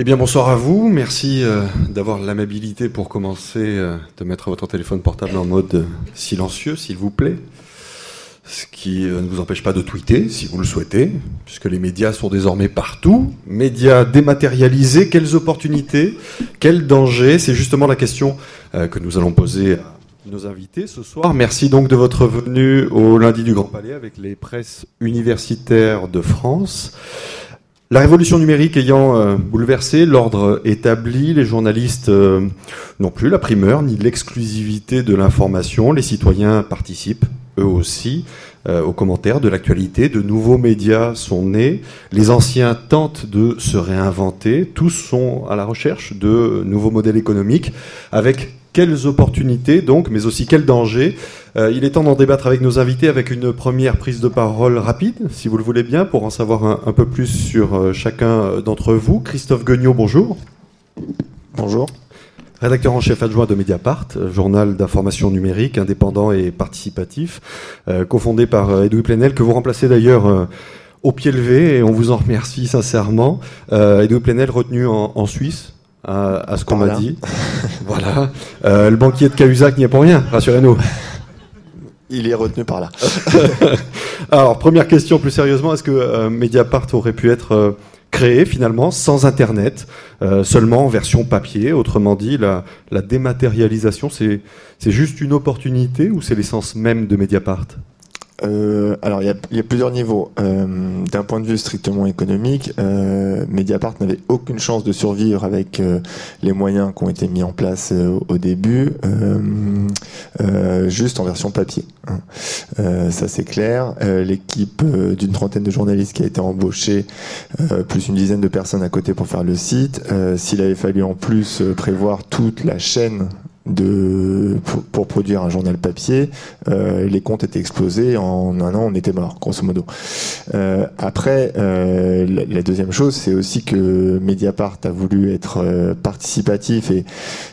Eh bien, bonsoir à vous. Merci euh, d'avoir l'amabilité pour commencer euh, de mettre votre téléphone portable en mode euh, silencieux, s'il vous plaît. Ce qui ne vous empêche pas de tweeter, si vous le souhaitez, puisque les médias sont désormais partout. Médias dématérialisés, quelles opportunités, quels dangers? C'est justement la question que nous allons poser à nos invités ce soir. Merci donc de votre venue au lundi du Grand Palais avec les presses universitaires de France. La révolution numérique ayant euh, bouleversé l'ordre établi, les journalistes euh, n'ont plus la primeur ni l'exclusivité de l'information. Les citoyens participent, eux aussi, euh, aux commentaires de l'actualité. De nouveaux médias sont nés. Les anciens tentent de se réinventer. Tous sont à la recherche de nouveaux modèles économiques avec quelles opportunités donc, mais aussi quels dangers euh, Il est temps d'en débattre avec nos invités avec une première prise de parole rapide, si vous le voulez bien, pour en savoir un, peu plus sur euh, chacun d'entre vous. Christophe Guignot, bonjour. Bonjour. Rédacteur en chef adjoint de Mediapart, journal d'information numérique, indépendant et participatif, euh, cofondé par Edoui Plenel, que vous remplacez d'ailleurs au pied levé, et on vous en remercie sincèrement. Edoui Plenel retenu en Suisse, à, ce qu'on m'a dit. voilà. Euh, le banquier de Cahuzac n'y est pour rien, rassurez-nous. Il est retenu par là. Alors, première question plus sérieusement, est-ce que euh, Mediapart aurait pu être euh, créé finalement sans Internet, seulement en version papier? Autrement dit, la, la dématérialisation, c'est juste une opportunité ou c'est l'essence même de Mediapart? Euh, alors, il y, a plusieurs niveaux. Euh, D'un point de vue strictement économique, euh, Mediapart n'avait aucune chance de survivre avec les moyens qui ont été mis en place au début, juste en version papier. Hein. ça, c'est clair. L'équipe d'une trentaine de journalistes qui a été embauchée, plus une dizaine de personnes à côté pour faire le site. S'il avait fallu en plus prévoir toute la chaîne de pour, produire un journal papier, euh, les comptes étaient explosés en un an, on était mort, grosso modo. Euh, après, euh, la, deuxième chose, c'est aussi que Mediapart a voulu être participatif et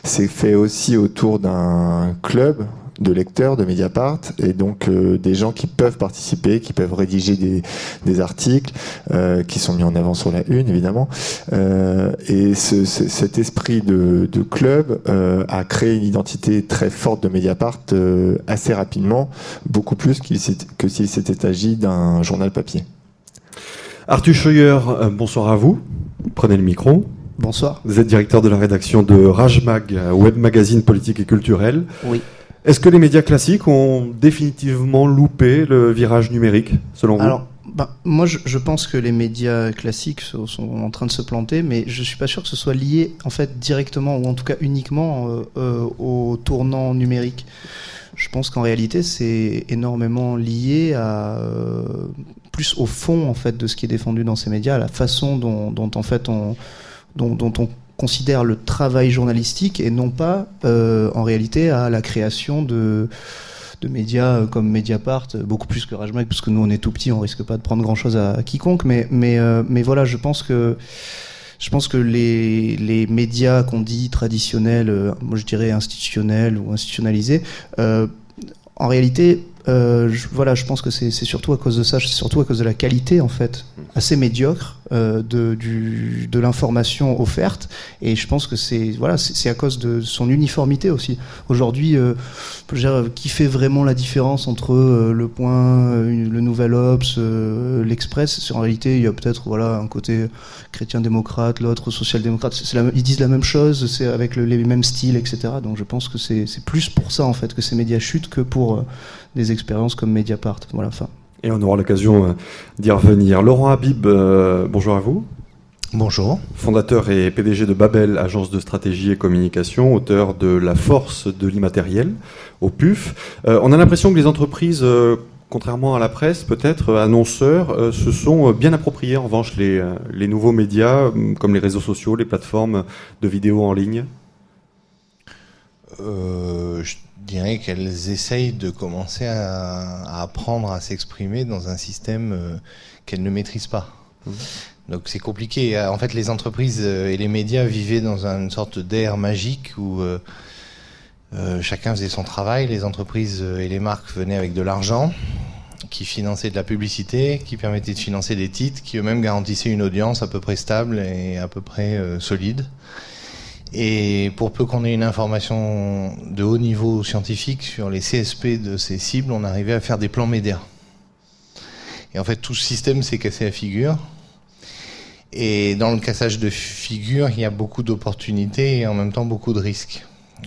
c'est fait aussi autour d'un club de lecteurs de Mediapart et donc euh, des gens qui peuvent participer, qui peuvent rédiger des, des articles euh, qui sont mis en avant sur la une évidemment. Euh, et ce, cet esprit de, de club euh, a créé une identité très forte de Mediapart euh, assez rapidement, beaucoup plus que s'il s'était agi d'un journal papier. Arthur Scheuer, bonsoir à vous. Prenez le micro. Bonsoir. Vous êtes directeur de la rédaction de Rajmag, web magazine politique et culturel. Oui. Est-ce que les médias classiques ont définitivement loupé le virage numérique, selon vous? Bah, moi, je, pense que les médias classiques sont, en train de se planter, mais je suis pas sûr que ce soit lié, en fait, directement ou en tout cas uniquement euh, euh, au tournant numérique. Je pense qu'en réalité, c'est énormément lié à euh, plus au fond en fait de ce qui est défendu dans ces médias, à la façon dont, en fait on dont on considère le travail journalistique et non pas euh, en réalité à la création de de médias comme Mediapart, beaucoup plus que Rajmag, parce que nous on est tout petit, on risque pas de prendre grand chose à, quiconque, mais mais euh, mais voilà, je pense que je pense que les, les médias qu'on dit traditionnels, euh, moi je dirais institutionnels ou institutionnalisés, en réalité euh, je, voilà, je pense que c'est surtout à cause de ça, surtout à cause de la qualité en fait, assez médiocre euh, de, de l'information offerte. Et je pense que c'est voilà, c'est à cause de son uniformité aussi. Aujourd'hui, euh, qui fait vraiment la différence entre le Point, le Nouvel Obs, l'Express En réalité, il y a peut-être voilà un côté chrétien-démocrate, l'autre social-démocrate. Ils disent la même chose, c'est avec le, les mêmes styles, etc. Donc je pense que c'est plus pour ça en fait que ces médias chutent que pour des expériences comme Mediapart. Voilà, fin. Et on aura l'occasion euh, d'y revenir. Laurent Habib, euh, bonjour à vous. Bonjour. Fondateur et PDG de Babel, agence de stratégie et communication, auteur de La force de l'immatériel au PUF. Euh, on a l'impression que les entreprises, contrairement à la presse, peut-être annonceurs, se sont bien appropriés en revanche les, les nouveaux médias, comme les réseaux sociaux, les plateformes de vidéos en ligne. je dirais qu'elles essayent de commencer à, apprendre à s'exprimer dans un système euh, qu'elles ne maîtrisent pas. Mmh. Donc c'est compliqué. En fait, les entreprises euh, et les médias vivaient dans une sorte d'air magique où euh, chacun faisait son travail, les entreprises et les marques venaient avec de l'argent. qui finançaient de la publicité, qui permettaient de financer des titres, qui eux-mêmes garantissaient une audience à peu près stable et à peu près euh, solide. Et pour peu qu'on ait une information de haut niveau scientifique sur les CSP de ces cibles, on arrivait à faire des plans médias. Et en fait, tout ce système s'est cassé à figure. Et dans le cassage de figure, il y a beaucoup d'opportunités et en même temps beaucoup de risques.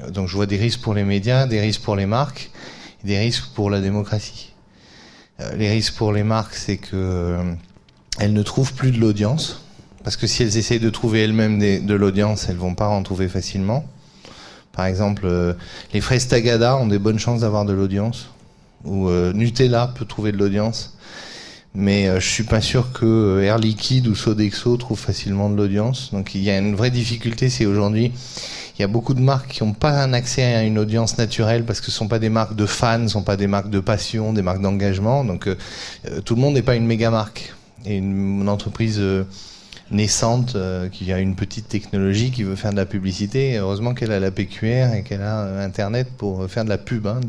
Donc je vois des risques pour les médias, des risques pour les marques, des risques pour la démocratie. Euh, les risques pour les marques, c'est que euh, elles ne trouvent plus de l'audience, parce que si elles essayent de trouver elles-mêmes de l'audience, elles vont pas en trouver facilement. Par exemple, euh, les fraises Tagada ont des bonnes chances d'avoir de l'audience, ou Nutella peut trouver de l'audience mais euh, je suis pas sûr que euh, Air Liquide ou Sodexo trouvent facilement de l'audience. Donc il y a une vraie difficulté, c'est aujourd'hui il y a beaucoup de marques qui n'ont pas un accès à une audience naturelle parce que ce sont pas des marques de fans, ne sont pas des marques de passion, des marques d'engagement. Donc euh, tout le monde n'est pas une méga marque et une, entreprise naissante qui a une petite technologie qui veut faire de la publicité. Heureusement qu'elle a la PQR et qu'elle a Internet pour faire de la pub, hein,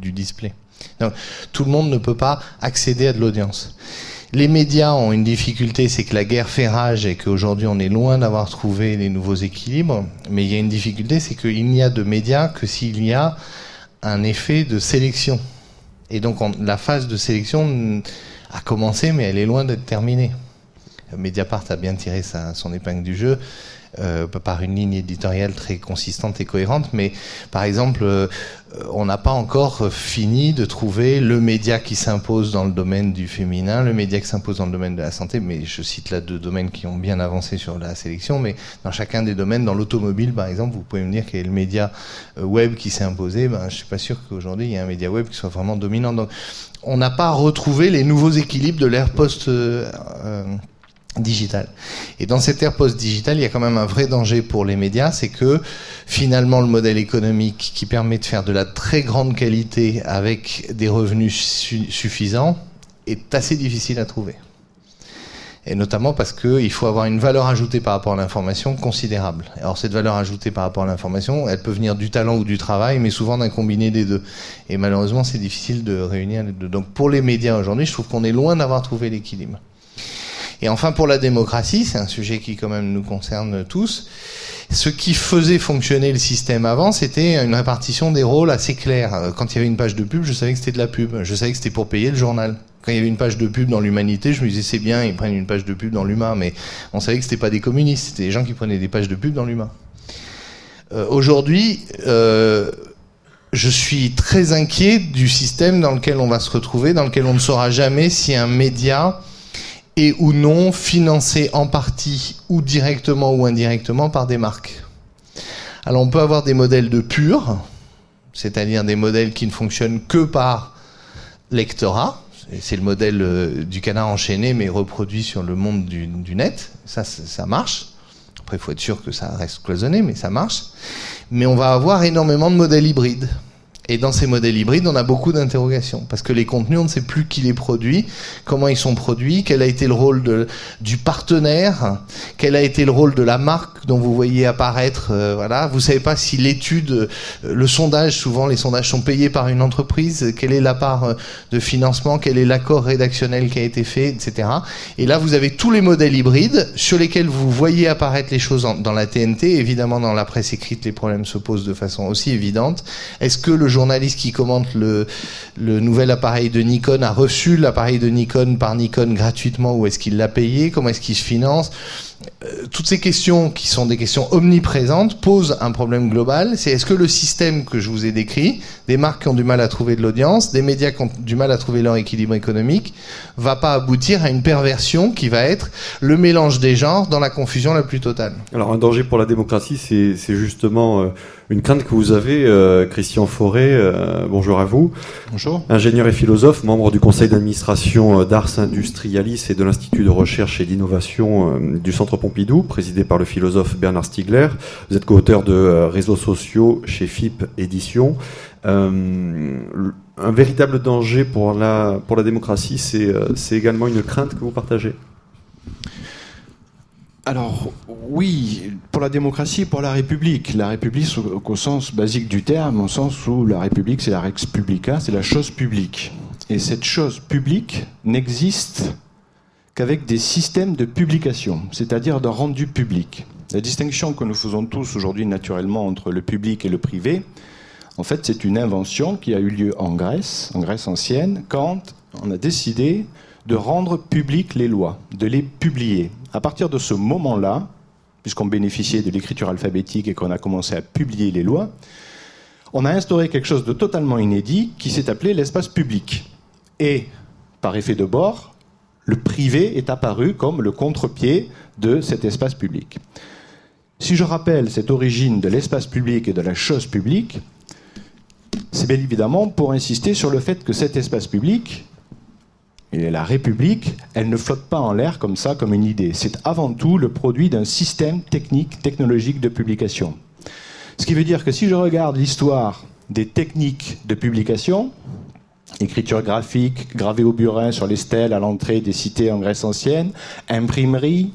du display. Donc, tout le monde ne peut pas accéder à de l'audience. Les médias ont une difficulté, c'est que la guerre fait rage et qu'aujourd'hui on est loin d'avoir trouvé les nouveaux équilibres. Mais il y a une difficulté, c'est qu'il n'y a de médias que s'il y a un effet de sélection. Et donc la phase de sélection a commencé, mais elle est loin d'être terminée. Mediapart a bien tiré son épingle du jeu. Euh, par une ligne éditoriale très consistante et cohérente, mais par exemple, euh, on n'a pas encore fini de trouver le média qui s'impose dans le domaine du féminin, le média qui s'impose dans le domaine de la santé, mais je cite là deux domaines qui ont bien avancé sur la sélection, mais dans chacun des domaines, dans l'automobile par exemple, vous pouvez me dire quel est le média euh, web qui s'est imposé, ben, je suis pas sûr qu'aujourd'hui il y ait un média web qui soit vraiment dominant. Donc, on n'a pas retrouvé les nouveaux équilibres de l'ère post digital. Et dans cette ère post-digitale, il y a quand même un vrai danger pour les médias, c'est que finalement le modèle économique qui permet de faire de la très grande qualité avec des revenus suffisants est assez difficile à trouver. Et notamment parce qu'il faut avoir une valeur ajoutée par rapport à l'information considérable. Alors cette valeur ajoutée par rapport à l'information, elle peut venir du talent ou du travail, mais souvent d'un combiné des deux. Et malheureusement, c'est difficile de réunir les deux. Donc pour les médias aujourd'hui, je trouve qu'on est loin d'avoir trouvé l'équilibre. Et enfin, pour la démocratie, c'est un sujet qui quand même nous concerne tous. Ce qui faisait fonctionner le système avant, c'était une répartition des rôles assez claire. Quand il y avait une page de pub, je savais que c'était de la pub. Je savais que c'était pour payer le journal. Quand il y avait une page de pub dans l'humanité, je me disais c'est bien, ils prennent une page de pub dans l'humain, mais on savait que c'était pas des communistes, c'était des gens qui prenaient des pages de pub dans l'humain. Euh, Aujourd'hui, euh, je suis très inquiet du système dans lequel on va se retrouver, dans lequel on ne saura jamais si un média et ou non financé en partie ou directement ou indirectement par des marques. Alors on peut avoir des modèles de pur, c'est-à-dire des modèles qui ne fonctionnent que par lectorat. C'est le modèle euh, du canard enchaîné, mais reproduit sur le monde du, net. Ça, ça marche. Après, il faut être sûr que ça reste cloisonné, mais ça marche. Mais on va avoir énormément de modèles hybrides. Et dans ces modèles hybrides, on a beaucoup d'interrogations parce que les contenus, on ne sait plus qui les produit, comment ils sont produits, quel a été le rôle du partenaire, quel a été le rôle de la marque dont vous voyez apparaître. Euh, voilà, vous savez pas si l'étude, euh, le sondage, souvent les sondages sont payés par une entreprise, quelle est la part euh, de financement, quel est l'accord rédactionnel qui a été fait, etc. Et là, vous avez tous les modèles hybrides sur lesquels vous voyez apparaître les choses dans la TNT. Évidemment, dans la presse écrite, les problèmes se posent de façon aussi évidente. Est-ce que le journaliste qui commente le, nouvel appareil de Nikon a reçu l'appareil de Nikon par Nikon gratuitement. Ou est-ce qu'il l'a payé? Comment est-ce qu'il se finance? Euh, toutes ces questions qui sont des questions omniprésentes posent un problème global. C'est est-ce que le système que je vous ai décrit, des marques qui ont du mal à trouver de l'audience, des médias qui ont du mal à trouver leur équilibre économique, va pas aboutir à une perversion qui va être le mélange des genres dans la confusion la plus totale? Alors un danger pour la démocratie, c'est justement euh, une crainte que vous avez, euh, Christian Forêt. bonjour à vous. Bonjour. Ingénieur et philosophe, membre du conseil d'administration d'Ars Industrialis et de l'Institut de recherche et d'innovation du Centre Pompidou, présidé par le philosophe Bernard Stiegler. Vous êtes co-auteur de euh, Réseaux sociaux chez FIP Édition. Euh, un véritable danger pour la, pour la démocratie, euh, c'est également une crainte que vous partagez? Alors oui, pour la démocratie, pour la République. La République au, sens basique du terme, au sens où la République c'est la rex publica, c'est la chose publique. et cette chose publique n'existe qu'avec des systèmes de publication, c'est-à-dire de rendu public. La distinction que nous faisons tous aujourd'hui naturellement entre le public et le privé, en fait, c'est une invention qui a eu lieu en Grèce, en Grèce ancienne, quand on a décidé de rendre publiques les lois, de les publier. À partir de ce moment-là, puisqu'on bénéficiait de l'écriture alphabétique et qu'on a commencé à publier les lois, on a instauré quelque chose de totalement inédit qui s'est appelé l'espace public. Et, par effet de bord, le privé est apparu comme le contre-pied de cet espace public. Si je rappelle cette origine de l'espace public et de la chose publique, c'est bien évidemment pour insister sur le fait que cet espace public, la République, elle ne flotte pas en l'air comme ça, comme une idée. C'est avant tout le produit d'un système technique, technologique de publication. Ce qui veut dire que si je regarde l'histoire des techniques de publication, écriture graphique, gravée au burin sur les stèles à l'entrée des cités en Grèce ancienne, imprimerie,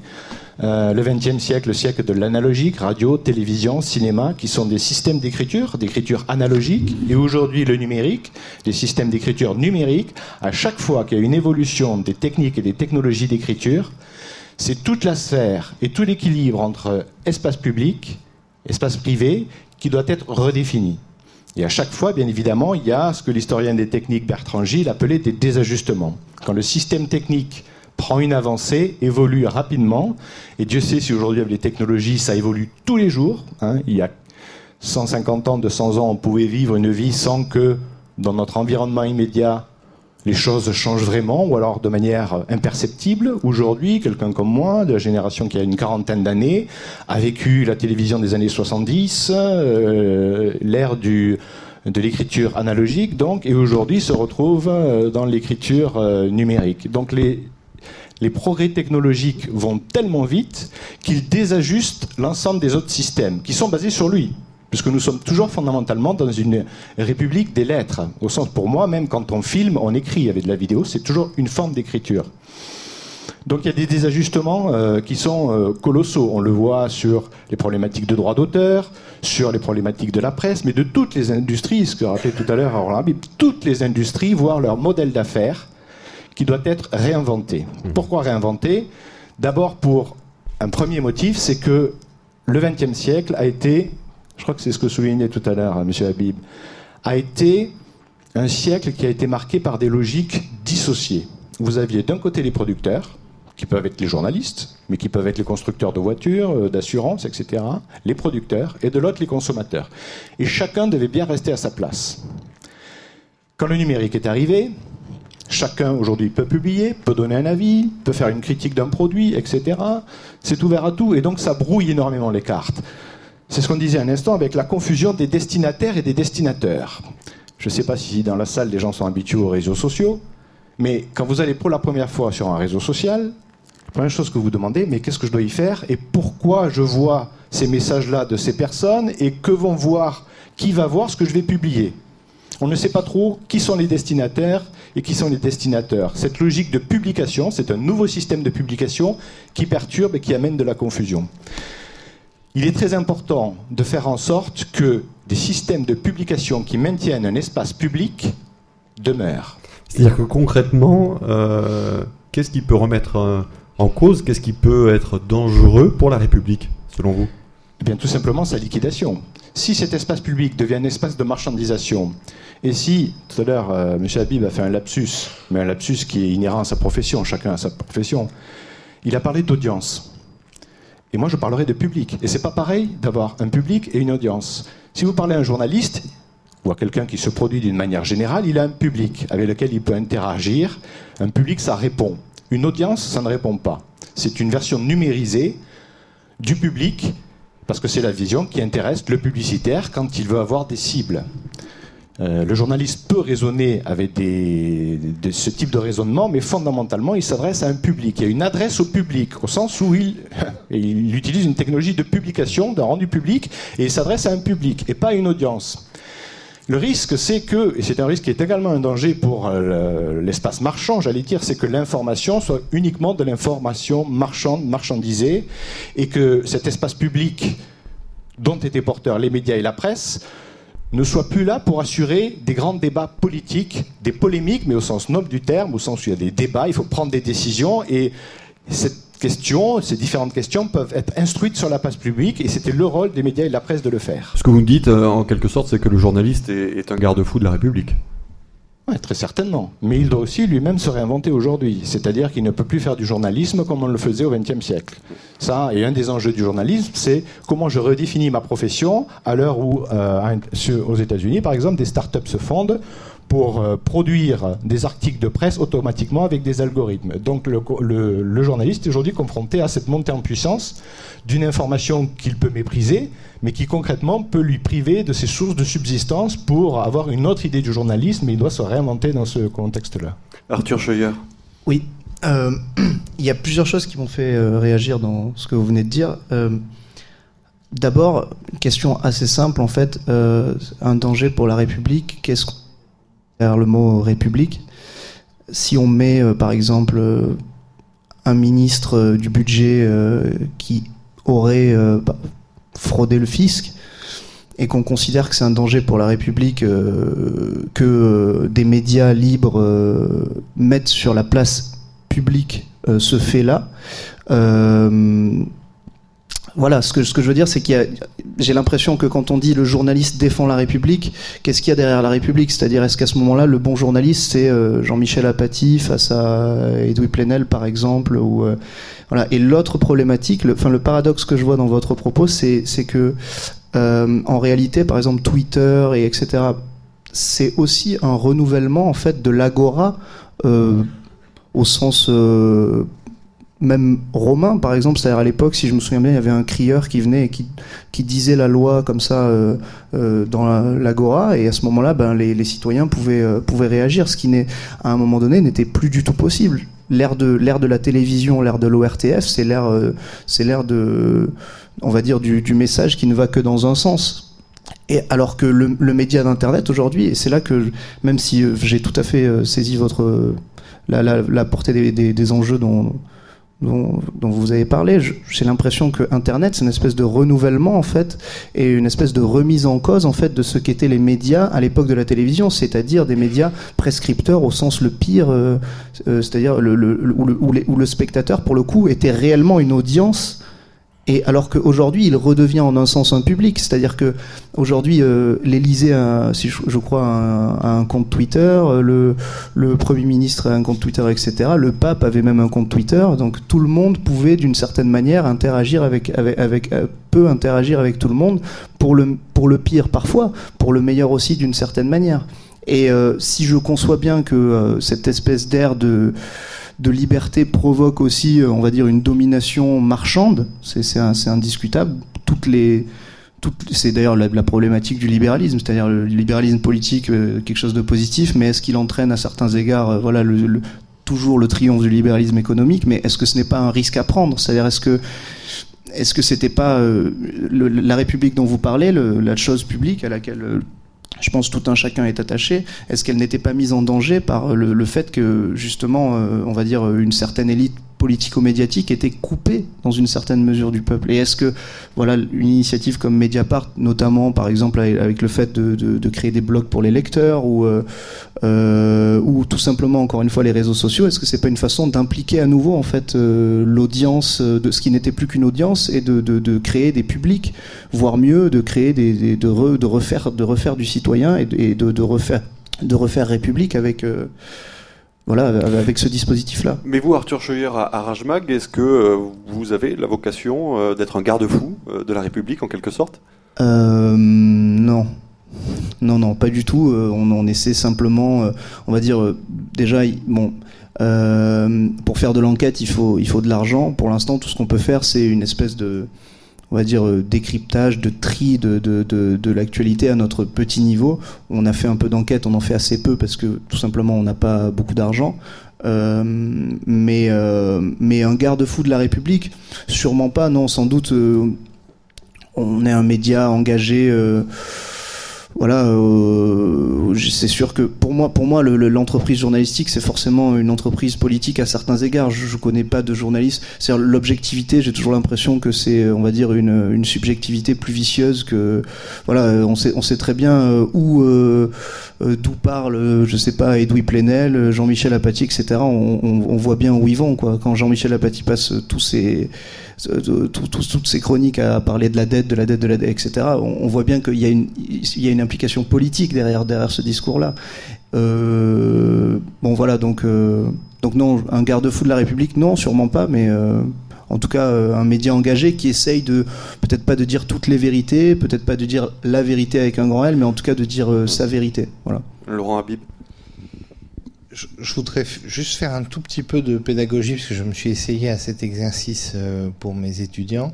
euh, le XXe siècle, le siècle de l'analogique, radio, télévision, cinéma, qui sont des systèmes d'écriture, d'écriture analogique, et aujourd'hui le numérique, des systèmes d'écriture numérique. À chaque fois qu'il y a une évolution des techniques et des technologies d'écriture, c'est toute la sphère et tout l'équilibre entre espace public, espace privé, qui doit être redéfini. Et à chaque fois, bien évidemment, il y a ce que l'historien des techniques Bertrand Gilles appelait des désajustements. Quand le système technique prend une avancée, évolue rapidement. Et Dieu sait si aujourd'hui, avec les technologies, ça évolue tous les jours. Hein. Il y a 150 ans, 200 ans, on pouvait vivre une vie sans que, dans notre environnement immédiat, les choses changent vraiment, ou alors de manière imperceptible. Aujourd'hui, quelqu'un comme moi, de la génération qui a une quarantaine d'années, a vécu la télévision des années 70, euh, l'ère de l'écriture analogique, donc, et aujourd'hui se retrouve euh, dans l'écriture euh, numérique. Donc les les progrès technologiques vont tellement vite qu'ils désajustent l'ensemble des autres systèmes qui sont basés sur lui. Puisque nous sommes toujours fondamentalement dans une république des lettres. Au sens, pour moi, même quand on filme, on écrit avec de la vidéo, c'est toujours une forme d'écriture. Donc il y a des désajustements euh, qui sont euh, colossaux. On le voit sur les problématiques de droit d'auteur, sur les problématiques de la presse, mais de toutes les industries, ce que rappelait tout à l'heure toutes les industries voient leur modèle d'affaires qui doit être réinventé. Mmh. Pourquoi réinventé? D'abord pour un premier motif, c'est que le XXe siècle a été, je crois que c'est ce que soulignait tout à l'heure hein, M. Habib, a été un siècle qui a été marqué par des logiques dissociées. Vous aviez d'un côté les producteurs, qui peuvent être les journalistes, mais qui peuvent être les constructeurs de voitures, euh, d'assurances, etc., les producteurs, et de l'autre les consommateurs. Et chacun devait bien rester à sa place. Quand le numérique est arrivé, Chacun aujourd'hui peut publier, peut donner un avis, peut faire une critique d'un produit, etc. C'est ouvert à tout et donc ça brouille énormément les cartes. C'est ce qu'on disait un instant avec la confusion des destinataires et des destinateurs. Je ne sais pas si dans la salle les gens sont habitués aux réseaux sociaux, mais quand vous allez pour la première fois sur un réseau social, la première chose que vous demandez, mais qu'est-ce que je dois y faire et pourquoi je vois ces messages-là de ces personnes et que vont voir, qui va voir ce que je vais publier? On ne sait pas trop qui sont les destinataires et qui sont les destinateurs. Cette logique de publication, c'est un nouveau système de publication qui perturbe et qui amène de la confusion. Il est très important de faire en sorte que des systèmes de publication qui maintiennent un espace public demeurent. C'est-à-dire que concrètement, euh, qu'est-ce qui peut remettre euh, en cause, qu'est-ce qui peut être dangereux pour la République, selon vous? Eh bien, tout simplement sa liquidation. Si cet espace public devient un espace de marchandisation, et si, tout à l'heure, euh, M. Habib a fait un lapsus, mais un lapsus qui est inhérent à sa profession, chacun a sa profession, il a parlé d'audience. Et moi, je parlerai de public. Et c'est pas pareil d'avoir un public et une audience. Si vous parlez à un journaliste, ou à quelqu'un qui se produit d'une manière générale, il a un public avec lequel il peut interagir. Un public, ça répond. Une audience, ça ne répond pas. C'est une version numérisée du public, parce que c'est la vision qui intéresse le publicitaire quand il veut avoir des cibles. Euh, le journaliste peut raisonner avec ce type de raisonnement, mais fondamentalement, il s'adresse à un public. Il y a une adresse au public, au sens où il, il utilise une technologie de publication, d'un rendu public, et il s'adresse à un public, et pas à une audience. Le risque, c'est que, et c'est un risque qui est également un danger pour euh, l'espace marchand, j'allais dire, c'est que l'information soit uniquement de l'information marchande, marchandisée, et que cet espace public dont étaient porteurs les médias et la presse ne soit plus là pour assurer des grands débats politiques, des polémiques, mais au sens noble du terme, au sens où il y a des débats, il faut prendre des décisions et cette question, ces différentes questions peuvent être instruites sur la place publique et c'était le rôle des médias et de la presse de le faire. Ce que vous me dites, euh, en quelque sorte, c'est que le journaliste est, est un garde-fou de la République. Oui, très certainement. Mais il doit aussi lui-même se réinventer aujourd'hui. C'est-à-dire qu'il ne peut plus faire du journalisme comme on le faisait au XXe siècle. Ça, et un des enjeux du journalisme, c'est comment je redéfinis ma profession à l'heure où, euh, aux États-Unis, par exemple, des startups se fondent pour euh, produire des articles de presse automatiquement avec des algorithmes. Donc le, le, le journaliste est aujourd'hui confronté à cette montée en puissance d'une information qu'il peut mépriser, mais qui concrètement peut lui priver de ses sources de subsistance pour avoir une autre idée du journalisme, mais il doit se réinventer dans ce contexte-là. Arthur Scheuer. Oui. Euh, il y a plusieurs choses qui m'ont fait euh, réagir dans ce que vous venez de dire. Euh, D'abord, une question assez simple en fait. Euh, un danger pour la République, qu'est-ce qu'on le mot République Si on met euh, par exemple euh, un ministre du budget qui aurait fraudé le fisc, et qu'on considère que c'est un danger pour la République euh, que euh, des médias libres euh, mettent sur la place publique ce fait-là. Voilà, ce que, je veux dire, c'est qu'il j'ai l'impression que quand on dit le journaliste défend la République, qu'est-ce qu'il y a derrière la République? C'est-à-dire, est-ce qu'à ce, moment-là, le bon journaliste, c'est Jean-Michel Apathy face à Edoui Plenel, par exemple, ou voilà. Et l'autre problématique, le, enfin le paradoxe que je vois dans votre propos, c'est, que euh, en réalité, par exemple, Twitter et etc., c'est aussi un renouvellement en fait de l'agora euh, au sens euh, même romain, par exemple. C'est-à-dire à, l'époque, si je me souviens bien, il y avait un crieur qui venait et qui, disait la loi comme ça euh, euh, dans l'agora, et à ce moment-là, ben, les, citoyens pouvaient, euh, pouvaient réagir, ce qui à un moment donné n'était plus du tout possible. L'ère de l'ère de la télévision, l'ère de l'ORTF, c'est l'ère c'est l'ère de on va dire, du, message qui ne va que dans un sens. Et alors que le, média d'Internet aujourd'hui, et c'est là que, même si j'ai tout à fait saisi votre, la, la, la portée des, des enjeux dont, dont, vous avez parlé, j'ai l'impression que Internet, c'est une espèce de renouvellement en fait, et une espèce de remise en cause en fait de ce qu'étaient les médias à l'époque de la télévision, c'est-à-dire des médias prescripteurs au sens le pire, euh, euh, c'est-à-dire le, où le spectateur pour le coup était réellement une audience et alors qu'aujourd'hui, il redevient en un sens un public, c'est-à-dire que aujourd'hui, euh, l'Élysée, si je, je, crois, a un, un compte Twitter, euh, le, le, Premier ministre a un compte Twitter, etc. Le pape avait même un compte Twitter, donc tout le monde pouvait, d'une certaine manière, interagir avec, avec, avec euh, peut interagir avec tout le monde, pour le, pour le pire parfois, pour le meilleur aussi, d'une certaine manière. Et euh, si je conçois bien que euh, cette espèce d'air de de liberté provoque aussi, euh, on va dire, une domination marchande. C'est indiscutable. Toutes les, c'est d'ailleurs la, problématique du libéralisme, c'est-à-dire le libéralisme politique, euh, quelque chose de positif, mais est-ce qu'il entraîne à certains égards, euh, voilà, toujours le triomphe du libéralisme économique, mais est-ce que ce n'est pas un risque à prendre? C'est-à-dire, est-ce que est-ce que c'était pas la République dont vous parlez, le, la chose publique à laquelle je pense tout un chacun est attaché, est-ce qu'elle n'était pas mise en danger par le, le fait que justement, euh, on va dire, une certaine élite politico-médiatique était coupée dans une certaine mesure du peuple. Et est-ce que voilà une initiative comme Mediapart, notamment par exemple avec le fait de, de, de créer des blogs pour les lecteurs ou euh, euh, ou tout simplement encore une fois les réseaux sociaux, est-ce que c'est pas une façon d'impliquer à nouveau en fait euh, l'audience de ce qui n'était plus qu'une audience et de, de, créer des publics, voire mieux de créer des, des de, re, de refaire de refaire du citoyen et de refaire de refaire République avec euh, voilà, avec ce dispositif-là. Mais vous, Arthur Scheuer, à, Rajmag, est-ce que euh, vous avez la vocation euh, d'être un garde-fou euh, de la République, en quelque sorte? Euh, Non. Non, non, pas du tout. on, on essaie simplement, on va dire, déjà, bon, pour faire de l'enquête, il faut, il faut de l'argent. Pour l'instant, tout ce qu'on peut faire, c'est une espèce de, on va dire, euh, décryptage, de tri de, de, de, de l'actualité à notre petit niveau. On a fait un peu d'enquête, on en fait assez peu parce que tout simplement on n'a pas beaucoup d'argent. Euh, mais, euh, mais un garde-fou de la République, sûrement pas, non, sans doute. Euh, on est un média engagé. Euh, voilà, euh, c'est sûr que pour moi, pour moi, l'entreprise journalistique, c'est forcément une entreprise politique à certains égards. Je, ne connais pas de journaliste. C'est l'objectivité. J'ai toujours l'impression que c'est, on va dire, une, une, subjectivité plus vicieuse que, voilà, on sait, on sait très bien euh, où, euh, d'où parle, je sais pas, Edoui Plenel, Jean-Michel Apathy, etc. On, on, on, voit bien où ils vont, quoi. Quand Jean-Michel Apathy passe tous ses toutes ces chroniques à parler de la dette, de la dette, de la dette, etc. On, voit bien qu'il y, a une, implication politique derrière, derrière ce discours-là. Euh, bon voilà, donc, euh, donc non, un garde-fou de la République, non, sûrement pas, mais euh, en tout cas un média engagé qui essaye de, peut-être pas de dire toutes les vérités, peut-être pas de dire la vérité avec un grand L, mais en tout cas de dire sa vérité. Voilà. Laurent Habib je, voudrais juste faire un tout petit peu de pédagogie, parce que je me suis essayé à cet exercice euh, pour mes étudiants,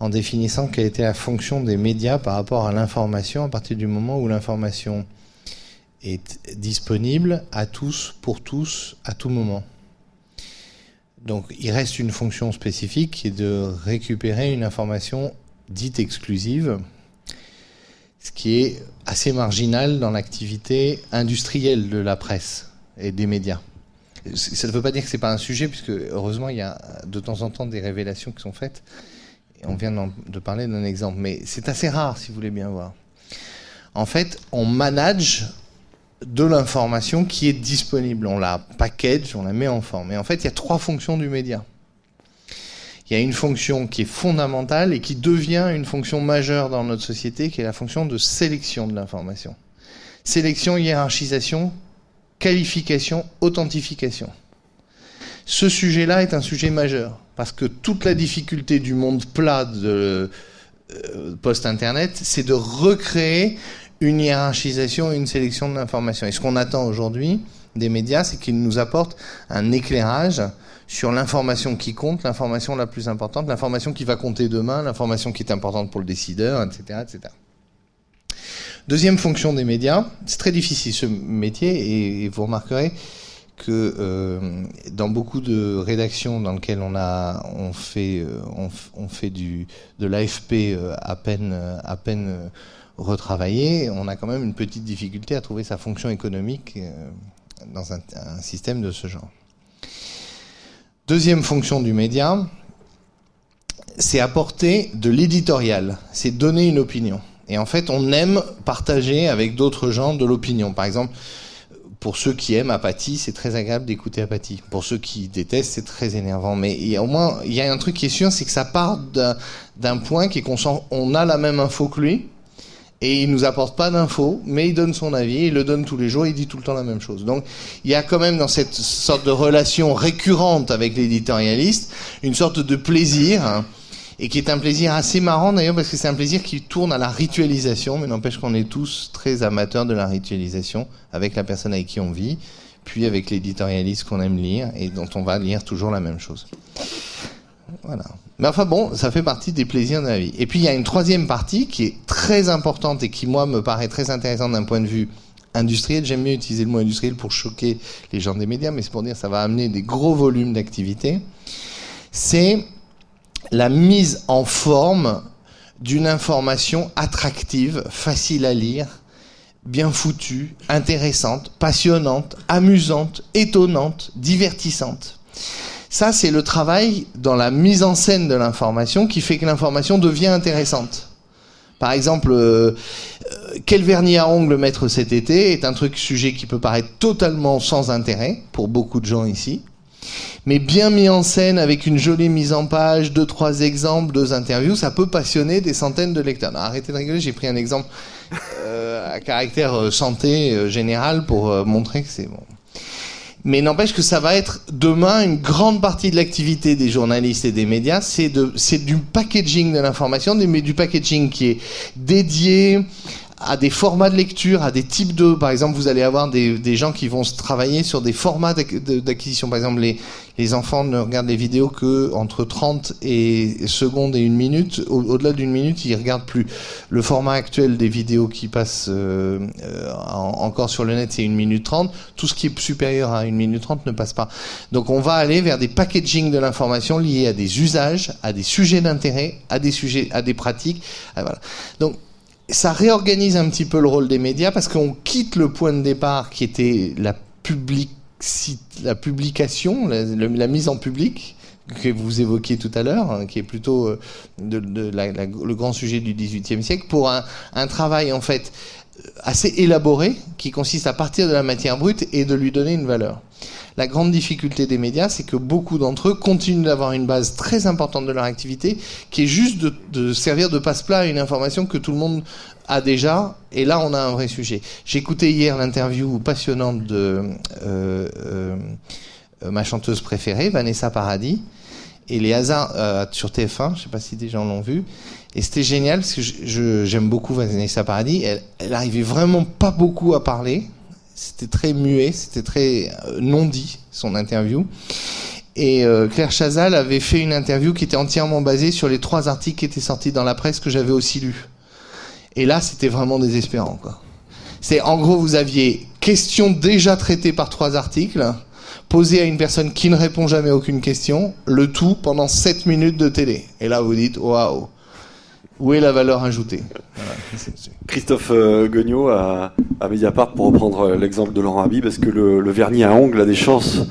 en définissant quelle était la fonction des médias par rapport à l'information, à partir du moment où l'information est disponible à tous, pour tous, à tout moment. Donc il reste une fonction spécifique qui est de récupérer une information dite exclusive, ce qui est assez marginal dans l'activité industrielle de la presse et des médias. Ça ne veut pas dire que c'est pas un sujet, puisque heureusement il y a de temps en temps des révélations qui sont faites. On vient de parler d'un exemple, mais c'est assez rare si vous voulez bien voir. En fait, on manage de l'information qui est disponible. On la package, on la met en forme. Et en fait, il y a trois fonctions du média. Il y a une fonction qui est fondamentale et qui devient une fonction majeure dans notre société, qui est la fonction de sélection de l'information. Sélection, hiérarchisation, qualification, authentification. Ce sujet-là est un sujet majeur, parce que toute la difficulté du monde plat de euh, post-internet, c'est de recréer une hiérarchisation et une sélection de l'information. Et ce qu'on attend aujourd'hui des médias, c'est qu'ils nous apportent un éclairage sur l'information qui compte, l'information la plus importante, l'information qui va compter demain, l'information qui est importante pour le décideur, etc., etc. Deuxième fonction des médias, c'est très difficile ce métier et, vous remarquerez que euh, dans beaucoup de rédactions dans lesquelles on a on fait euh, on, fait du de l'AFP euh, à peine à peine retravaillé, on a quand même une petite difficulté à trouver sa fonction économique dans un, un système de ce genre. Deuxième fonction du média, c'est apporter de l'éditorial, c'est donner une opinion. Et en fait, on aime partager avec d'autres gens de l'opinion. Par exemple, pour ceux qui aiment Apathie, c'est très agréable d'écouter Apathie. Pour ceux qui détestent, c'est très énervant. Mais au moins, il y a un truc qui est sûr, c'est que ça part d'un point qui est qu'on on a la même info que lui. Et il nous apporte pas d'infos, mais il donne son avis, il le donne tous les jours, il dit tout le temps la même chose. Donc, il y a quand même dans cette sorte de relation récurrente avec l'éditorialiste une sorte de plaisir hein, et qui est un plaisir assez marrant d'ailleurs parce que c'est un plaisir qui tourne à la ritualisation, mais n'empêche qu'on est tous très amateurs de la ritualisation avec la personne avec qui on vit, puis avec l'éditorialiste qu'on aime lire et dont on va lire toujours la même chose. Voilà. Mais enfin bon, ça fait partie des plaisirs de la vie. Et puis il y a une troisième partie qui est très importante et qui moi me paraît très intéressante d'un point de vue industriel. J'aime mieux utiliser le mot industriel pour choquer les gens des médias, mais c'est pour dire que ça va amener des gros volumes d'activité. C'est la mise en forme d'une information attractive, facile à lire, bien foutue, intéressante, passionnante, amusante, étonnante, divertissante. Ça, c'est le travail dans la mise en scène de l'information qui fait que l'information devient intéressante. Par exemple, euh, euh, quel vernis à ongles mettre cet été est un truc sujet qui peut paraître totalement sans intérêt pour beaucoup de gens ici mais bien mis en scène avec une jolie mise en page, deux trois exemples, deux interviews, ça peut passionner des centaines de lecteurs. arrêtez de rigoler, j'ai pris un exemple euh, à caractère euh, santé euh, général pour montrer que c'est bon. Mais n'empêche que ça va être demain une grande partie de l'activité des journalistes et des médias, c'est c'est du packaging de l'information, mais du packaging qui est dédié à des formats de lecture, à des types de... Par exemple, vous allez avoir des, des gens qui vont travailler sur des formats d'acquisition. Par exemple, les, les enfants ne regardent les vidéos que entre 30 et secondes et une minute. Au-delà d'une minute, ils regardent plus. Le format actuel des vidéos qui passent euh, euh encore sur le net, c'est une minute 30. Tout ce qui est supérieur à une minute 30 ne passe pas. Donc on va aller vers des packaging de l'information liés à des usages, à des sujets d'intérêt, à des sujets, à des pratiques. voilà. Donc ça réorganise un petit peu le rôle des médias parce qu'on quitte le point de départ qui était la, la publication, la, mise en public que vous évoquiez tout à l'heure, hein, qui est plutôt euh, le grand sujet du XVIIIe siècle, pour un travail en fait assez élaboré qui consiste à partir de la matière brute et de lui donner une valeur. La grande difficulté des médias, c'est que beaucoup d'entre eux continuent d'avoir une base très importante de leur activité, qui est juste de, servir de passe-plat à une information que tout le monde a déjà. Et là, on a un vrai sujet. J'écoutais hier l'interview passionnante de euh, euh, ma chanteuse préférée, Vanessa Paradis, et les hasards euh, sur TF1. Je ne sais pas si des gens l'ont vu. Et c'était génial parce que j'aime beaucoup Vanessa Paradis. Elle, elle arrivait vraiment pas beaucoup à parler. C'était très muet, c'était très euh, non dit, son interview. Et euh, Claire Chazal avait fait une interview qui était entièrement basée sur les trois articles qui étaient sortis dans la presse que j'avais aussi lus. Et là, c'était vraiment désespérant. C'est en gros, vous aviez question déjà traitée par trois articles, posée à une personne qui ne répond jamais à aucune question, le tout pendant 7 minutes de télé. Et là, vous dites, waouh, où est la valeur ajoutée? Christophe euh, Guignot à, Mediapart, pour reprendre euh, l'exemple de Laurent Habib, est-ce que le, vernis à ongles a des chances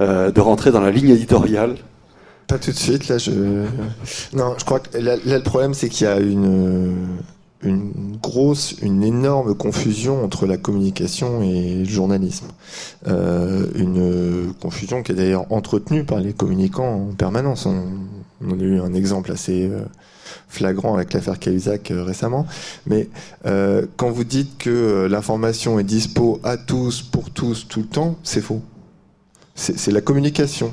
euh, de rentrer dans la ligne éditoriale? Pas tout de suite, là. Je... Non, je crois que là, le problème, c'est qu'il y a une, une grosse, une énorme confusion entre la communication et le journalisme. une confusion qui est d'ailleurs entretenue par les communicants en permanence. On, on a eu un exemple assez flagrant avec l'affaire Cahuzac euh, récemment. Mais euh, quand vous dites que euh, l'information est dispo à tous, pour tous, tout le temps, c'est faux. C'est la communication.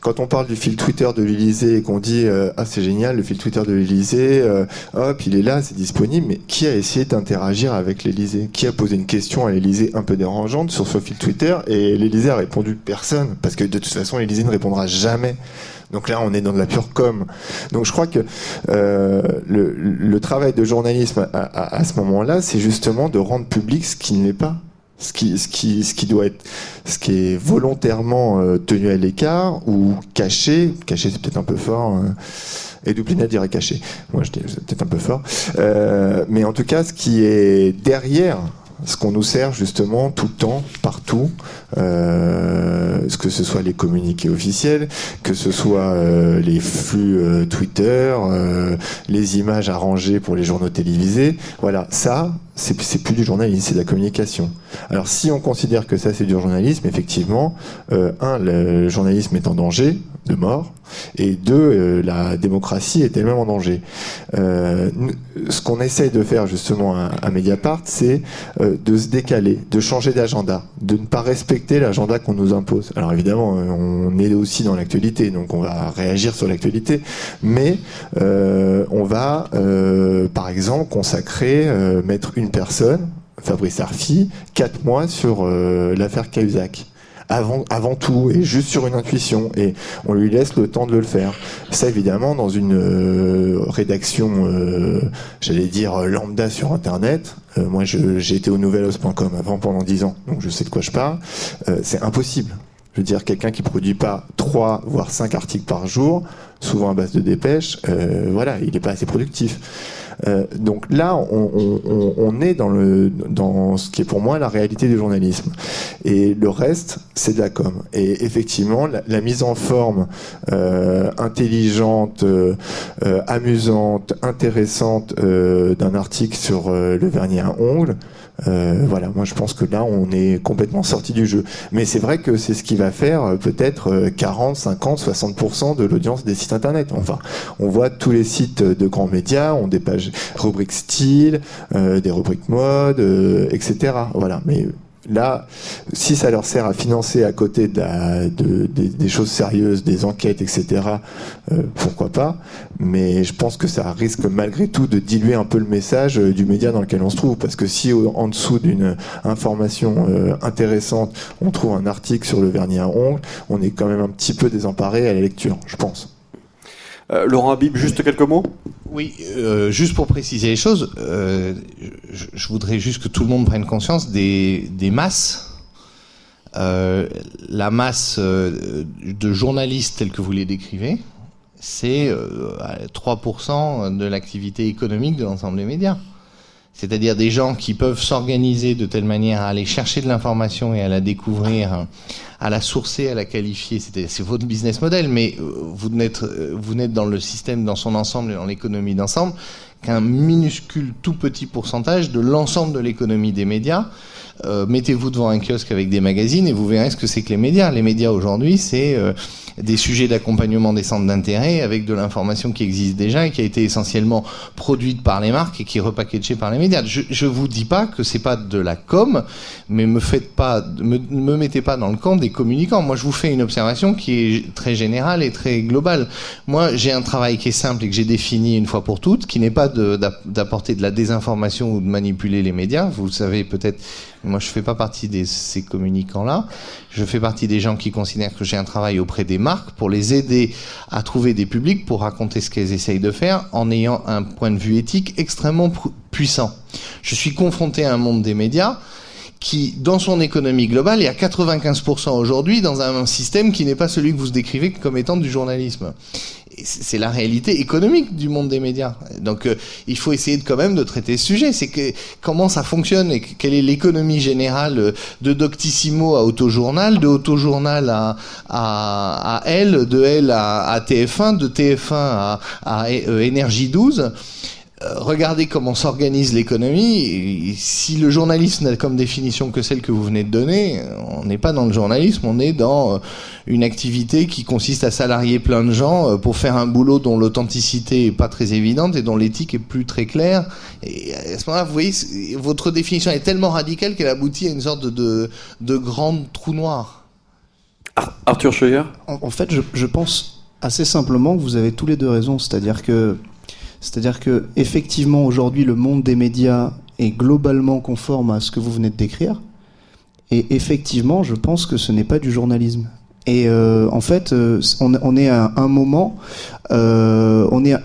Quand on parle du fil Twitter de l'Elysée et qu'on dit ah c'est génial le fil Twitter de l'Elysée, hop il est là, c'est disponible, mais qui a essayé d'interagir avec l'Elysée Qui a posé une question à l'Elysée un peu dérangeante sur ce fil Twitter et l'Elysée a répondu personne parce que de toute façon l'Elysée ne répondra jamais donc là, on est dans de la pure com. Donc je crois que euh, le, travail de journalisme à, ce moment-là, c'est justement de rendre public ce qui n'est pas. Ce qui, doit être, ce qui est volontairement euh, tenu à l'écart ou caché, caché c'est peut-être un peu fort, hein. et Duplinet dirait caché. Moi je dis c'est peut-être un peu fort, euh, mais en tout cas ce qui est derrière ce qu'on nous sert justement tout le temps, partout, euh, que ce soit les communiqués officiels, que ce soit euh, les flux euh, Twitter, euh, les images arrangées pour les journaux télévisés. Voilà, ça, c'est plus du journalisme, c'est de la communication. Alors si on considère que ça c'est du journalisme, effectivement, un, le journalisme est en danger de mort, et deux, euh, la démocratie est elle-même en danger. Euh, ce qu'on essaye de faire justement à, à Mediapart, c'est euh, de se décaler, de changer d'agenda, de ne pas respecter l'agenda qu'on nous impose. Alors évidemment, on est aussi dans l'actualité, donc on va réagir sur l'actualité, mais on va, par exemple, consacrer, mettre une personne, Fabrice Arfi, quatre mois sur l'affaire Cahuzac avant, avant tout et juste sur une intuition et on lui laisse le temps de le faire. Ça évidemment dans une euh, rédaction, euh, j'allais dire lambda sur Internet. Euh, moi j'ai été au nouvelos.com avant pendant dix ans, donc je sais de quoi je parle. c'est impossible. Je veux dire, quelqu'un qui produit pas trois voire cinq articles par jour, souvent à base de dépêche, voilà, il n'est pas assez productif. Euh, donc là, on, est dans, le, dans ce qui est pour moi la réalité du journalisme. Et le reste, c'est de la com. Et effectivement, la, mise en forme euh, intelligente, euh, amusante, intéressante d'un article sur le vernis à ongles, euh, voilà, moi je pense que là on est complètement sorti du jeu. Mais c'est vrai que c'est ce qui va faire euh, peut-être 40, 50, 60% de l'audience des sites internet. Enfin, on voit tous les sites de grands médias ont des pages rubriques style, euh, des rubriques mode, etc. Voilà, mais Là, si ça leur sert à financer à côté de, des choses sérieuses, des enquêtes, etc., euh, pourquoi pas Mais je pense que ça risque malgré tout de diluer un peu le message euh, du média dans lequel on se trouve. Parce que si en dessous d'une information euh, intéressante, on trouve un article sur le vernis à ongles, on est quand même un petit peu désemparé à la lecture, je pense. Laurent Habib, juste quelques mots? Oui, euh, juste pour préciser les choses, euh, je, voudrais juste que tout le monde prenne conscience des, masses. Euh, la masse de journalistes tels que vous les décrivez, c'est 3% de l'activité économique de l'ensemble des médias. C'est-à-dire des gens qui peuvent s'organiser de telle manière à aller chercher de l'information et à la découvrir, à la sourcer, à la qualifier. C'est votre business model, mais euh, vous n'êtes euh, vous n'êtes dans le système dans son ensemble, dans l'économie d'ensemble, qu'un minuscule tout petit pourcentage de l'ensemble de l'économie des médias. Euh, mettez-vous devant un kiosque avec des magazines et vous verrez ce que c'est que les médias. Les médias aujourd'hui, c'est des sujets d'accompagnement des centres d'intérêt avec de l'information qui existe déjà et qui a été essentiellement produite par les marques et qui est repackagée par les médias. Je, je vous dis pas que c'est pas de la com, mais me me, me mettez pas dans le camp des communicants. Moi, je vous fais une observation qui est très générale et très globale. Moi, j'ai un travail qui est simple et que j'ai défini une fois pour toutes, qui n'est pas d'apporter de, la désinformation ou de manipuler les médias. Vous savez peut-être moi, je fais pas partie de ces communicants-là. Je fais partie des gens qui considèrent que j'ai un travail auprès des marques pour les aider à trouver des publics pour raconter ce qu'elles essayent de faire en ayant un point de vue éthique extrêmement puissant. Je suis confronté à un monde des médias qui, dans son économie globale, est à 95% aujourd'hui dans un système qui n'est pas celui que vous décrivez comme étant du journalisme c'est la réalité économique du monde des médias. Donc euh, il faut essayer quand même de traiter ce sujet. C'est que comment ça fonctionne et quelle est l'économie générale euh, de Doctissimo à Autojournal, de Autojournal à, L, de L à, à TF1, de TF1 à, à Énergie 12. Euh, regardez comment s'organise l'économie. Si le journalisme n'a comme définition que celle que vous venez de donner, on n'est pas dans le journalisme, on est dans euh, une activité qui consiste à salarier plein de gens euh, pour faire un boulot dont l'authenticité est pas très évidente et dont l'éthique est plus très claire. Et à ce moment-là, vous voyez, votre définition est tellement radicale qu'elle aboutit à une sorte de, de, grande trou noir. Arthur Scheuer? En, fait, je, je pense assez simplement que vous avez tous les deux raison. C'est-à-dire que c'est-à-dire que effectivement aujourd'hui le monde des médias est globalement conforme à ce que vous venez de décrire. Et effectivement, je pense que ce n'est pas du journalisme. Et euh, en fait, euh, on, est à un moment, euh, on est, à,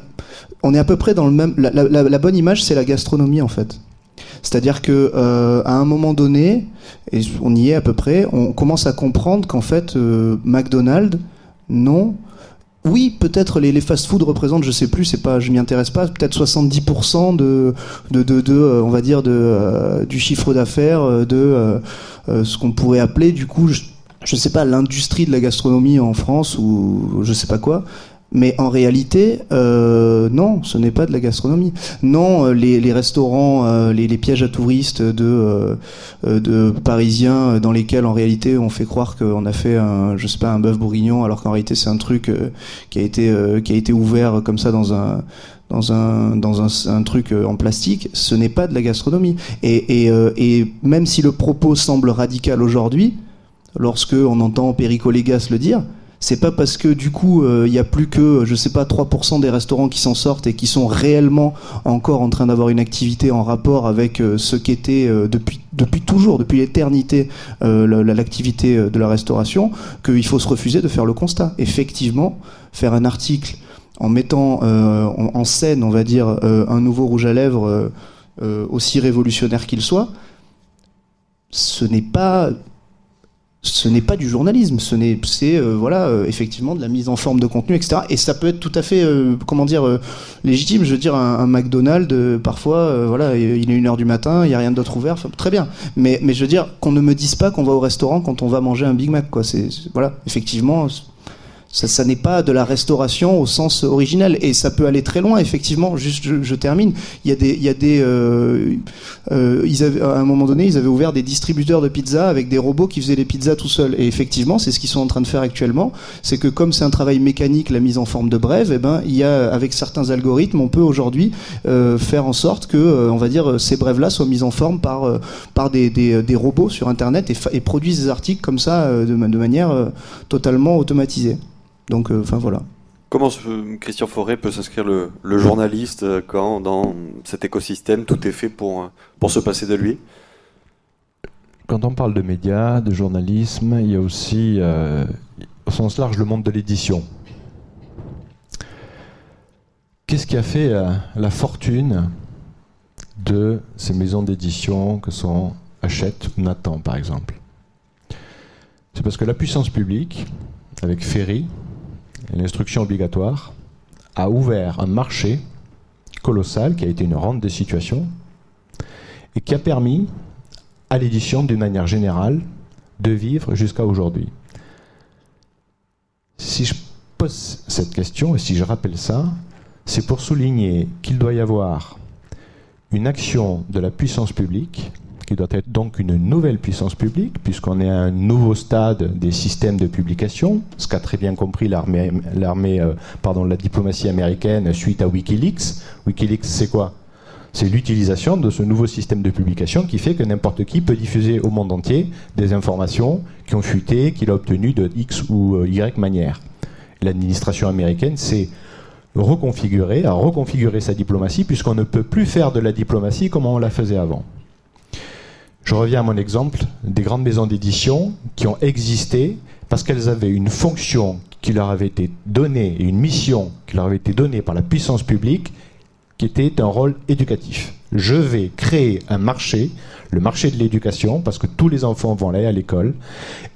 on est à peu près dans le même. La, bonne image, c'est la gastronomie en fait. C'est-à-dire que à un moment donné, et on y est à peu près, on commence à comprendre qu'en fait, McDonald's, non, oui, peut-être les, fast-food représentent, je sais plus, c'est pas, je m'y intéresse pas, peut-être 70% de, euh, on va dire, de, euh, du chiffre d'affaires euh, de ce qu'on pourrait appeler, du coup, je, je sais pas, l'industrie de la gastronomie en France ou je sais pas quoi. Mais en réalité, euh, non, ce n'est pas de la gastronomie. Non, euh, les, restaurants, euh, les, pièges à touristes de, de parisiens dans lesquels en réalité on fait croire qu'on a fait un, je sais pas, un bœuf bourguignon, alors qu'en réalité c'est un truc qui a été qui a été ouvert comme ça dans un dans un dans un truc en plastique. Ce n'est pas de la gastronomie. Et, et, et même si le propos semble radical aujourd'hui, lorsque on entend Perico Légas le dire c'est pas parce que du coup il euh, y a plus que je sais pas 3% des restaurants qui s'en sortent et qui sont réellement encore en train d'avoir une activité en rapport avec euh, ce qu'était euh, depuis depuis toujours depuis l'éternité l'activité de la restauration qu'il faut se refuser de faire le constat. Effectivement, faire un article en mettant en, scène, on va dire, un nouveau rouge à lèvres aussi révolutionnaire qu'il soit, ce n'est pas ce n'est pas du journalisme, ce n'est, c'est euh, voilà, euh, effectivement de la mise en forme de contenu, etc. Et ça peut être tout à fait, euh, comment dire, légitime. Je veux dire, un, McDonald's, parfois, voilà, il est une heure du matin, il y a rien d'autre ouvert, très bien. Mais, je veux dire, qu'on ne me dise pas qu'on va au restaurant quand on va manger un Big Mac, quoi. Voilà, effectivement, ça, n'est pas de la restauration au sens originel. Et ça peut aller très loin effectivement. Juste je, termine. Il y a des il y a des euh, euh, à un moment donné ils avaient ouvert des distributeurs de pizza avec des robots qui faisaient les pizzas tout seuls. Et effectivement c'est ce qu'ils sont en train de faire actuellement. C'est que comme c'est un travail mécanique la mise en forme de brève eh ben il y a avec certains algorithmes on peut aujourd'hui euh, faire en sorte que on va dire ces brèves là soient mises en forme par par des, des, robots sur internet et, et, produisent des articles comme ça de, de manière totalement automatisée donc, euh, enfin voilà. Comment Christian Forêt peut s'inscrire le, journaliste euh, quand dans cet écosystème tout est fait pour, euh, pour se passer de lui? Quand on parle de médias, de journalisme, il y a aussi au sens large le monde de l'édition. Qu'est-ce qui a fait la fortune de ces maisons d'édition que sont Hachette ou Nathan par exemple? C'est parce que la puissance publique, avec Ferry, l'instruction obligatoire, a ouvert un marché colossal qui a été une rente des situations et qui a permis à l'édition, d'une manière générale, de vivre jusqu'à aujourd'hui. Si je pose cette question et si je rappelle ça, c'est pour souligner qu'il doit y avoir une action de la puissance publique, qui doit être donc une nouvelle puissance publique, puisqu'on est à un nouveau stade des systèmes de publication, ce qu'a très bien compris l'armée, euh, pardon, la diplomatie américaine suite à Wikileaks. Wikileaks, c'est quoi? C'est l'utilisation de ce nouveau système de publication qui fait que n'importe qui peut diffuser au monde entier des informations qui ont fuité, qu'il a obtenues de X ou euh, Y manière. L'administration américaine s'est reconfigurée, a reconfiguré sa diplomatie, puisqu'on ne peut plus faire de la diplomatie comme on la faisait avant. Je reviens à mon exemple des grandes maisons d'édition qui ont existé parce qu'elles avaient une fonction qui leur avait été donnée et une mission qui leur avait été donnée par la puissance publique qui était un rôle éducatif. Je vais créer un marché, le marché de l'éducation, parce que tous les enfants vont aller à l'école,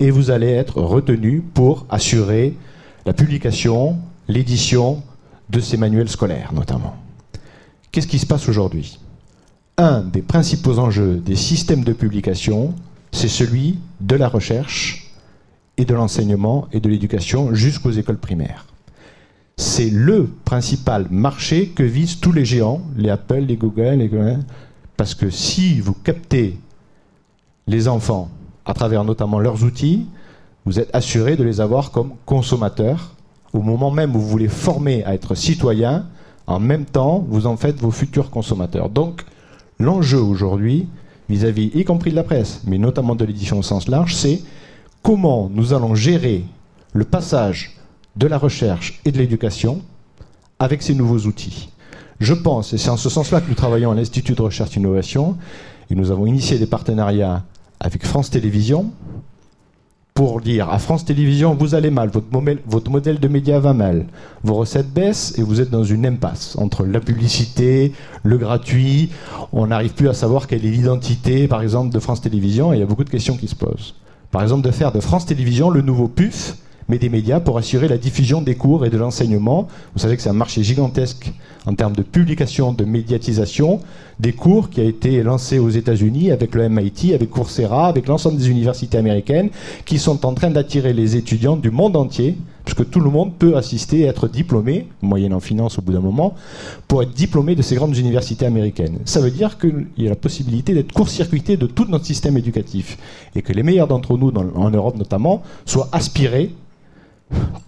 et vous allez être retenus pour assurer la publication, l'édition de ces manuels scolaires notamment. Qu'est-ce qui se passe aujourd'hui? Un des principaux enjeux des systèmes de publication, c'est celui de la recherche et de l'enseignement et de l'éducation jusqu'aux écoles primaires c'est le principal marché que visent tous les géants, les Apple, les Google, les... parce que si vous captez les enfants à travers notamment leurs outils, vous êtes assuré de les avoir comme consommateurs. Au moment même où vous voulez former à être citoyen, en même temps, vous en faites vos futurs consommateurs. L'enjeu aujourd'hui, vis-à-vis, y compris de la presse, mais notamment de l'édition au sens large, c'est comment nous allons gérer le passage de la recherche et de l'éducation avec ces nouveaux outils. Je pense, et c'est en ce sens-là que nous travaillons à l'Institut de recherche et innovation, et nous avons initié des partenariats avec France Télévisions pour dire à France Télévisions, vous allez mal, votre, modèle de média va mal, vos recettes baissent et vous êtes dans une impasse entre la publicité, le gratuit, on n'arrive plus à savoir quelle est l'identité, par exemple, de France Télévisions, et il y a beaucoup de questions qui se posent. Par exemple, de faire de France Télévisions le nouveau PUF, mais des médias pour assurer la diffusion des cours et de l'enseignement. Vous savez que c'est un marché gigantesque en termes de publication, de médiatisation, des cours qui a été lancé aux États-Unis avec le MIT, avec Coursera, avec l'ensemble des universités américaines, qui sont en train d'attirer les étudiants du monde entier, puisque tout le monde peut assister et être diplômé, moyennant finance au bout d'un moment, pour être diplômé de ces grandes universités américaines. Ça veut dire qu'il y a la possibilité d'être court-circuité de tout notre système éducatif, et que les meilleurs d'entre nous, en Europe notamment, soient aspirés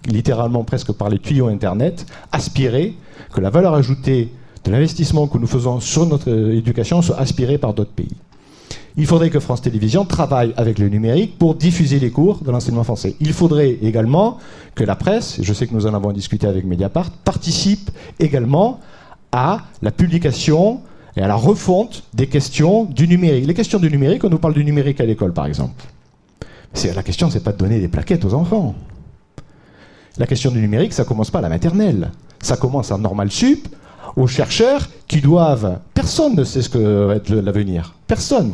littéralement presque par les tuyaux Internet, aspirer que la valeur ajoutée de l'investissement que nous faisons sur notre éducation soit aspirée par d'autres pays. Il faudrait que France Télévisions travaille avec le numérique pour diffuser les cours de l'enseignement français. Il faudrait également que la presse, je sais que nous en avons discuté avec Mediapart, participe également à la publication et à la refonte des questions du numérique. Les questions du numérique, on nous parle du numérique à l'école par exemple. La question, c'est pas de donner des plaquettes aux enfants. La question du numérique, ça commence pas à la maternelle. Ça commence en normal sup, aux chercheurs qui doivent. Personne ne sait ce que va être l'avenir. Personne.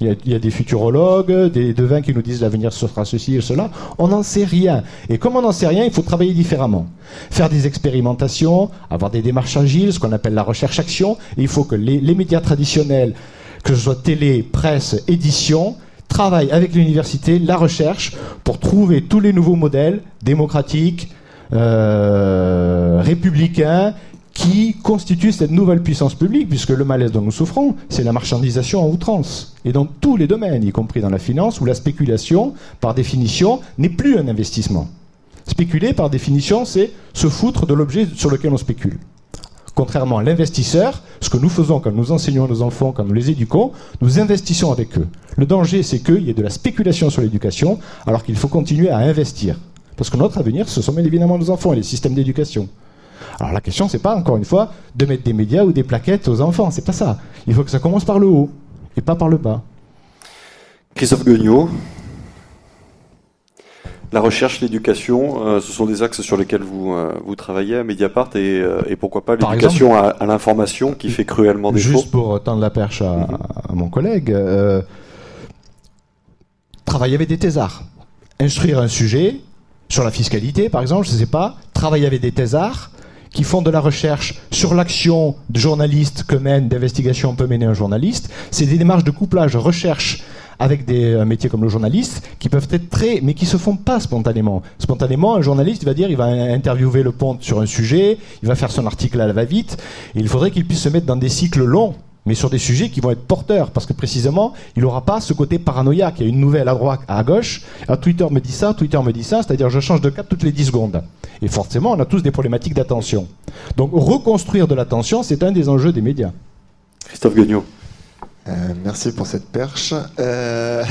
Il y, a, des futurologues, des devins qui nous disent l'avenir sera ceci et cela. On n'en sait rien. Et comme on n'en sait rien, il faut travailler différemment. Faire des expérimentations, avoir des démarches agiles, ce qu'on appelle la recherche-action. Il faut que les médias traditionnels, que ce soit télé, presse, édition, travaille avec l'université, la recherche, pour trouver tous les nouveaux modèles démocratiques, euh, républicains, qui constituent cette nouvelle puissance publique, puisque le malaise dont nous souffrons, c'est la marchandisation en outrance. Et dans tous les domaines, y compris dans la finance, où la spéculation, par définition, n'est plus un investissement. Spéculer, par définition, c'est se foutre de l'objet sur lequel on spécule. Contrairement à l'investisseur, ce que nous faisons quand nous enseignons à nos enfants, quand nous les éduquons, nous investissons avec eux. Le danger, c'est qu'il y ait de la spéculation sur l'éducation, alors qu'il faut continuer à investir. Parce que notre avenir, ce sont bien évidemment nos enfants et les systèmes d'éducation. Alors la question, c'est pas, encore une fois, de mettre des médias ou des plaquettes aux enfants, c'est pas ça. Il faut que ça commence par le haut, et pas par le bas. Christophe Guignot, la recherche, l'éducation, euh, ce sont des axes sur lesquels vous, euh, vous travaillez à Mediapart et, euh, et pourquoi pas l'éducation à, l'information qui fait cruellement défaut. Juste pour tendre la perche à, mhm. mon collègue, travailler avec des thésards, instruire un sujet sur la fiscalité par exemple, je ne sais pas, travailler avec des thésards qui font de la recherche sur l'action de journaliste que mène, d'investigation peut mener un journaliste. C'est des démarches de couplage recherche avec des métiers comme le journaliste qui peuvent être très, mais qui se font pas spontanément. Spontanément, un journaliste va dire, il va interviewer le ponte sur un sujet, il va faire son article à la va-vite. Il faudrait qu'il puisse se mettre dans des cycles longs mais sur des sujets qui vont être porteurs, parce que précisément, il n'aura pas ce côté paranoïaque. Il y a une nouvelle à droite, à gauche. Alors, Twitter me dit ça, Twitter me dit ça, c'est-à-dire je change de cap toutes les 10 secondes. Et forcément, on a tous des problématiques d'attention. Donc, reconstruire de l'attention, c'est un des enjeux des médias. Christophe Guignot. Euh, merci pour cette perche. Euh,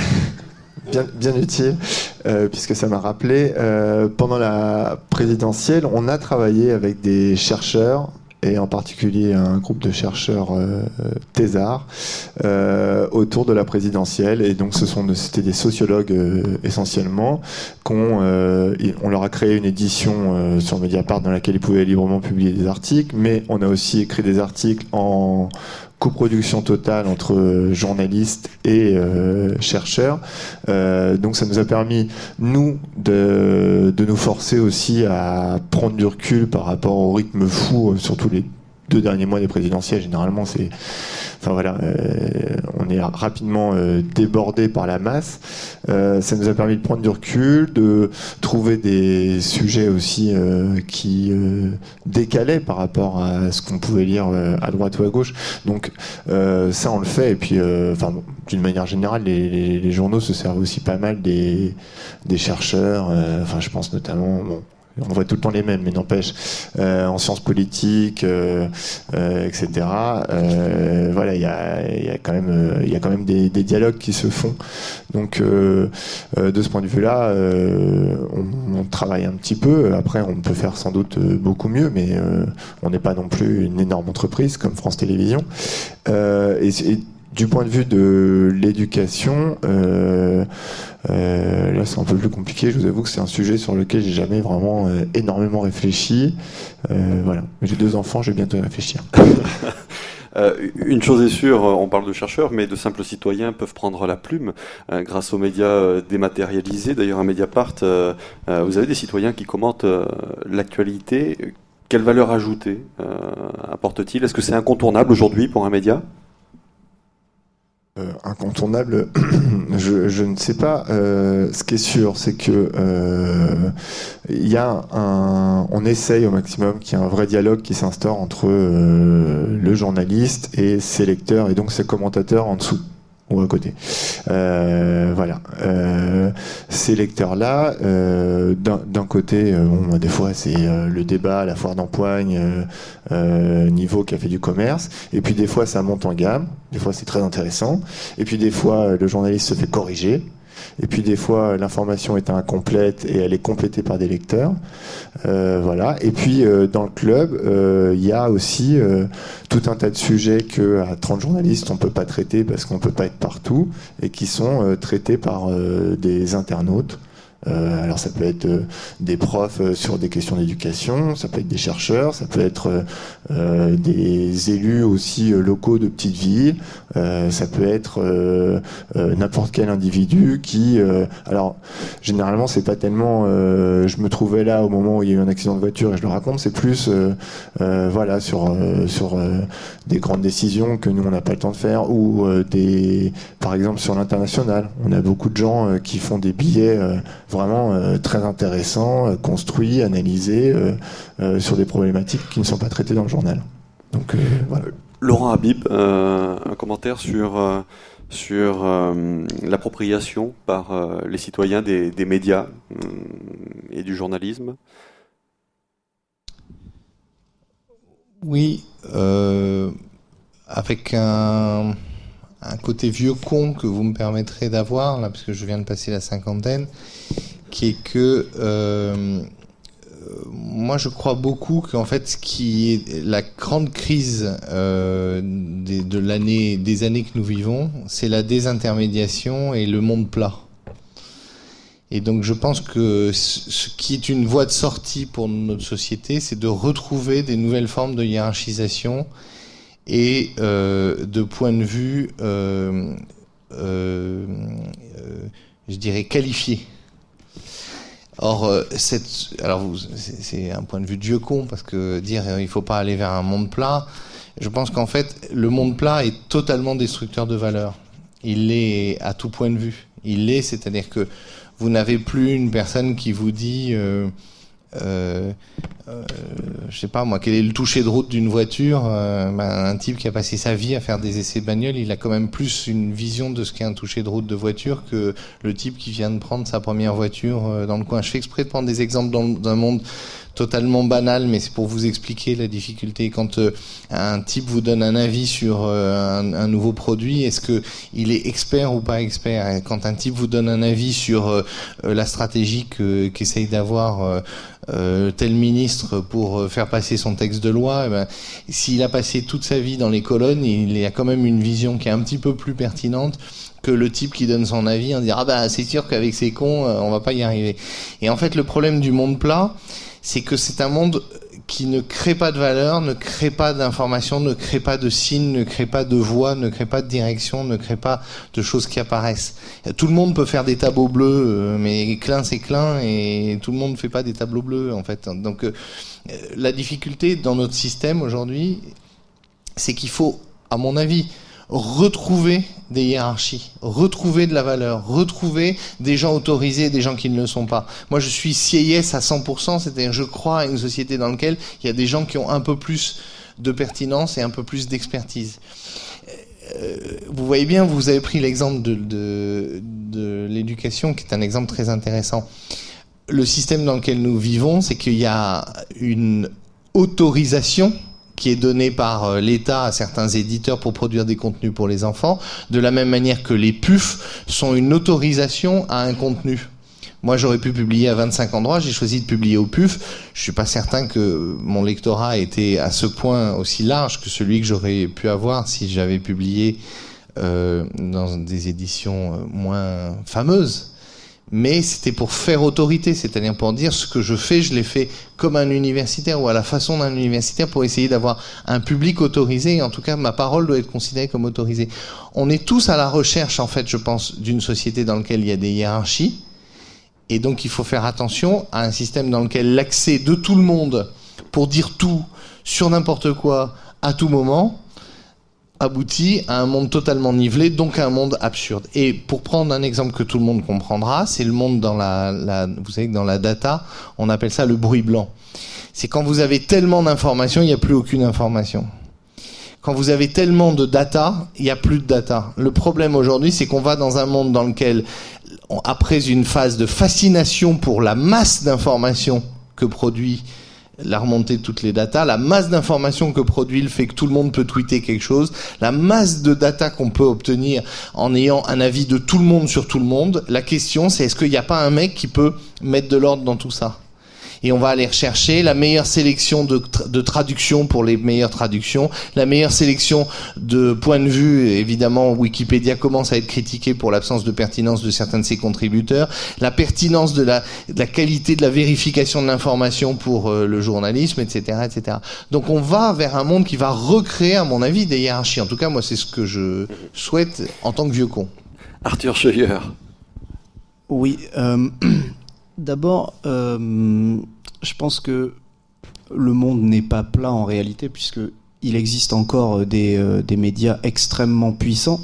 bien, bien, utile, euh, puisque ça m'a rappelé, pendant la présidentielle, on a travaillé avec des chercheurs et en particulier un groupe de chercheurs euh, thésards euh, autour de la présidentielle. Et donc, ce sont c'était des sociologues euh, essentiellement. Qu'on, euh, on leur a créé une édition euh, sur Mediapart dans laquelle ils pouvaient librement publier des articles, mais on a aussi écrit des articles en coproduction totale entre journalistes et euh, chercheurs. Euh, donc ça nous a permis, nous, de, de, nous forcer aussi à prendre du recul par rapport au rythme fou, euh, surtout les deux derniers mois des présidentielles. Généralement, c'est Enfin voilà, euh, on est rapidement euh, débordé par la masse. Euh, ça nous a permis de prendre du recul, de trouver des sujets aussi qui décalaient par rapport à ce qu'on pouvait lire à droite ou à gauche. Donc ça, on le fait. Et puis, enfin, d'une manière générale, les, les, journaux se servent aussi pas mal des, des chercheurs. enfin, je pense notamment, bon, on voit tout le temps les mêmes, mais n'empêche, euh, en sciences politiques, euh, euh, etc. Euh, voilà, il y a, quand même, il y a quand même des, dialogues qui se font. Donc, de ce point de vue-là, on, travaille un petit peu. Après, on peut faire sans doute beaucoup mieux, mais on n'est pas non plus une énorme entreprise comme France Télévisions. Du point de vue de l'éducation, euh, euh, là c'est un peu plus compliqué. Je vous avoue que c'est un sujet sur lequel j'ai jamais vraiment euh, énormément réfléchi. Voilà, j'ai deux enfants, je vais bientôt y réfléchir. Une chose est sûre, on parle de chercheurs, mais de simples citoyens peuvent prendre la plume grâce aux médias dématérialisés. D'ailleurs, à Mediapart, vous avez des citoyens qui commentent l'actualité. Quelle valeur ajoutée apporte-t-il? Est-ce que c'est incontournable aujourd'hui pour un média? Euh, incontournable, je, ne sais pas. Euh, ce qui est sûr, c'est que euh, y a un, on essaye au maximum qu'il y ait un vrai dialogue qui s'instaure entre euh, le journaliste et ses lecteurs et donc ses commentateurs en dessous ou à côté. Euh, voilà. Euh, ces lecteurs-là, euh, d'un côté, euh, bon, des fois c'est euh, le débat la foire d'empoigne, niveau café du commerce, et puis des fois ça monte en gamme, des fois c'est très intéressant, et puis des fois le journaliste se fait corriger, et puis des fois, l'information est incomplète et elle est complétée par des lecteurs. Euh, voilà. Et puis euh, dans le club, euh, il y a aussi euh, tout un tas de sujets que à 30 journalistes on peut pas traiter parce qu'on peut pas être partout et qui sont traités par des internautes. Euh, alors ça peut être euh, des profs euh, sur des questions d'éducation, ça peut être des chercheurs, ça peut être des élus aussi locaux de petites villes, ça peut être n'importe quel individu qui, alors généralement c'est pas tellement, je me trouvais là au moment où il y a eu un accident de voiture et je le raconte, c'est plus voilà sur sur des grandes décisions que nous on n'a pas le temps de faire ou des, par exemple sur l'international, on a beaucoup de gens qui font des billets vraiment euh, très intéressant, euh, construit, analysé euh, sur des problématiques qui ne sont pas traitées dans le journal. Donc voilà. Laurent Habib, un commentaire sur sur euh, l'appropriation par euh, les citoyens des, des médias euh, et du journalisme? Oui, avec un, un, côté vieux con que vous me permettrez d'avoir, là, parce que je viens de passer la cinquantaine, qui est que euh, moi je crois beaucoup qu'en fait ce qui est la grande crise euh, de l'année des années que nous vivons, c'est la désintermédiation et le monde plat. Et donc je pense que ce qui est une voie de sortie pour notre société, c'est de retrouver des nouvelles formes de hiérarchisation et euh, de point de vue, euh, euh, je dirais, qualifié Or, cette, alors c'est un point de vue de vieux con parce que dire il faut pas aller vers un monde plat, je pense qu'en fait le monde plat est totalement destructeur de valeur. Il l'est à tout point de vue. Il l'est, c'est-à-dire que vous n'avez plus une personne qui vous dit euh, euh, euh, je sais pas moi, quel est le toucher de route d'une voiture euh, ben, Un type qui a passé sa vie à faire des essais de bagnole, il a quand même plus une vision de ce qu'est un toucher de route de voiture que le type qui vient de prendre sa première voiture euh, dans le coin. Je fais exprès de prendre des exemples d'un monde totalement banal, mais c'est pour vous expliquer la difficulté. Quand euh, un type vous donne un avis sur euh, un, nouveau produit, est-ce que il est expert ou pas expert? Quand un type vous donne un avis sur euh, la stratégie qu'essaye d'avoir tel ministre pour faire passer son texte de loi, eh ben, s'il a passé toute sa vie dans les colonnes, il y a quand même une vision qui est un petit peu plus pertinente que le type qui donne son avis en disant ah bah c'est sûr qu'avec ces cons on va pas y arriver. Et en fait le problème du monde plat, c'est que c'est un monde qui ne crée pas de valeur, ne crée pas d'informations, ne crée pas de signes, ne crée pas de voix, ne crée pas de direction, ne crée pas de choses qui apparaissent. Tout le monde peut faire des tableaux bleus, euh, mais clin c'est clin et tout le monde ne fait pas des tableaux bleus en fait. Donc euh, la difficulté dans notre système aujourd'hui, c'est qu'il faut, à mon avis, retrouver des hiérarchies, retrouver de la valeur, retrouver des gens autorisés des gens qui ne le sont pas. Moi, je suis CIS à 100%, c'est-à-dire je crois à une société dans laquelle il y a des gens qui ont un peu plus de pertinence et un peu plus d'expertise. Euh, vous voyez bien, vous avez pris l'exemple de, de l'éducation, qui est un exemple très intéressant. Le système dans lequel nous vivons, c'est qu'il y a une autorisation qui est donné par euh, l'État à certains éditeurs pour produire des contenus pour les enfants, de la même manière que les PUF sont une autorisation à un contenu. Moi, j'aurais pu publier à 25 endroits, j'ai choisi de publier au PUF. Je suis pas certain que mon lectorat était à ce point aussi large que celui que j'aurais pu avoir si j'avais publié euh, dans des éditions euh, moins fameuses mais c'était pour faire autorité, c'est-à-dire pour dire ce que je fais, je l'ai fait comme un universitaire ou à la façon d'un universitaire pour essayer d'avoir un public autorisé. En tout cas, ma parole doit être considérée comme autorisée. On est tous à la recherche, en fait, je pense, d'une société dans laquelle il y a des hiérarchies. Et donc, il faut faire attention à un système dans lequel l'accès de tout le monde pour dire tout sur n'importe quoi à tout moment aboutit à un monde totalement nivelé, donc à un monde absurde. Et pour prendre un exemple que tout le monde comprendra, c'est le monde dans la, vous savez que dans la data, on appelle ça le bruit blanc. C'est quand vous avez tellement d'informations, il n'y a plus aucune information. Quand vous avez tellement de data, il n'y a plus de data. Le problème aujourd'hui, c'est qu'on va dans un monde dans lequel, après une phase de fascination pour la masse d'informations que produit la remontée de toutes les datas, la masse d'informations que produit le fait que tout le monde peut tweeter quelque chose, la masse de data qu'on peut obtenir en ayant un avis de tout le monde sur tout le monde. La question, c'est est-ce qu'il n'y a pas un mec qui peut mettre de l'ordre dans tout ça? Et on va aller rechercher la meilleure sélection de, de traductions pour les meilleures traductions, la meilleure sélection de points de vue. Évidemment, Wikipédia commence à être critiqué pour l'absence de pertinence de certains de ses contributeurs, la pertinence de la, de la qualité de la vérification de l'information pour euh, le journalisme, etc., etc. Donc on va vers un monde qui va recréer, à mon avis, des hiérarchies. En tout cas, moi, c'est ce que je souhaite en tant que vieux con. Arthur Scheuer. Oui. Euh, D'abord, euh, je pense que le monde n'est pas plat en réalité, puisque il existe encore des, euh, des médias extrêmement puissants.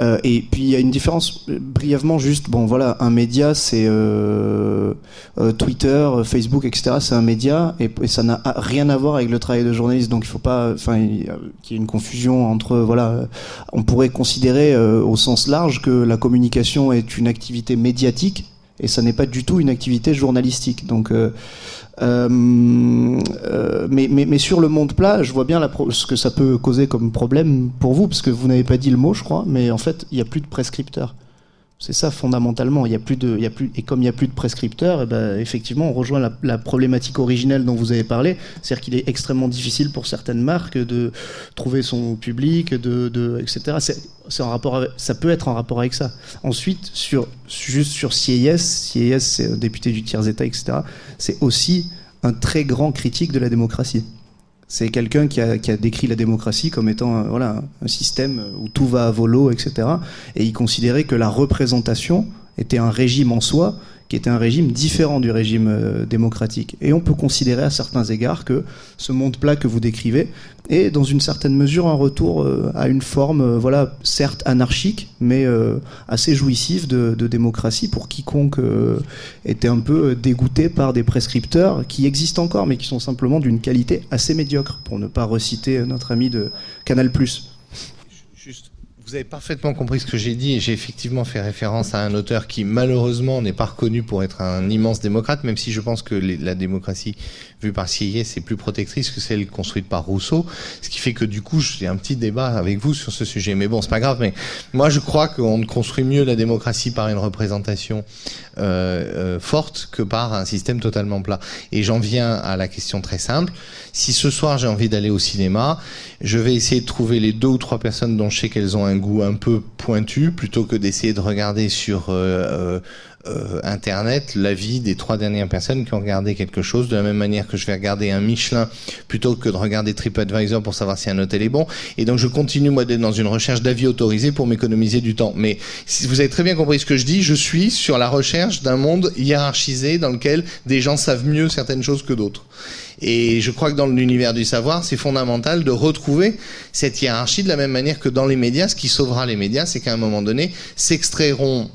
Euh, et puis il y a une différence brièvement juste bon voilà un média c'est euh, euh, Twitter Facebook etc c'est un média et, et ça n'a rien à voir avec le travail de journaliste donc il faut pas enfin qu'il y ait une confusion entre voilà on pourrait considérer au sens large que la communication est une activité médiatique et ça n'est pas du tout une activité journalistique. Donc, euh, euh, euh, mais, mais, mais, sur le monde plat, je vois bien ce que ça peut causer comme problème pour vous, parce que vous n'avez pas dit le mot, je crois, mais en fait, il n'y a plus de prescripteurs. C'est ça fondamentalement. Il y a plus de, et comme il n'y a plus de prescripteurs, eh ben, effectivement, on rejoint la, problématique originelle dont vous avez parlé, c'est-à-dire qu'il est extrêmement difficile pour certaines marques de trouver son public, de, etc. Ça peut être en rapport avec ça. Ensuite, sur juste sur CIS, CIS, c'est député du tiers état, etc. C'est aussi un très grand critique de la démocratie. C'est quelqu'un qui a, décrit la démocratie comme étant euh, voilà, un système où tout va à volo, etc. Et il considérait que la représentation était un régime en soi était un régime différent du régime euh, démocratique. Et on peut considérer à certains égards que ce monde plat que vous décrivez est dans une certaine mesure un retour euh, à une forme, euh, voilà, certes anarchique, mais assez jouissive de, de, démocratie pour quiconque était un peu dégoûté par des prescripteurs qui existent encore, mais qui sont simplement d'une qualité assez médiocre, pour ne pas reciter notre ami de Canal+. Juste vous avez parfaitement compris ce que j'ai dit et j'ai effectivement fait référence à un auteur qui malheureusement n'est pas reconnu pour être un immense démocrate, même si je pense que la démocratie vue par Sieyès c'est plus protectrice que celle construite par Rousseau, ce qui fait que du coup j'ai un petit débat avec vous sur ce sujet. Mais bon, c'est pas grave. Mais moi je crois qu'on construit mieux la démocratie par une représentation euh, euh, forte que par un système totalement plat. Et j'en viens à la question très simple. Si ce soir j'ai envie d'aller au cinéma, je vais essayer de trouver les deux ou trois personnes dont je sais qu'elles ont un goût un peu pointu, plutôt que d'essayer de regarder sur euh, euh, Internet l'avis des trois dernières personnes qui ont regardé quelque chose, de la même manière que je vais regarder un Michelin plutôt que de regarder TripAdvisor pour savoir si un hôtel est bon. Et donc je continue moi d'être dans une recherche d'avis autorisés pour m'économiser du temps. Mais si vous avez très bien compris ce que je dis, je suis sur la recherche d'un monde hiérarchisé dans lequel des gens savent mieux certaines choses que d'autres. Et je crois que dans l'univers du savoir, c'est fondamental de retrouver cette hiérarchie de la même manière que dans les médias. Ce qui sauvera les médias, c'est qu'à un moment donné, s'extrairont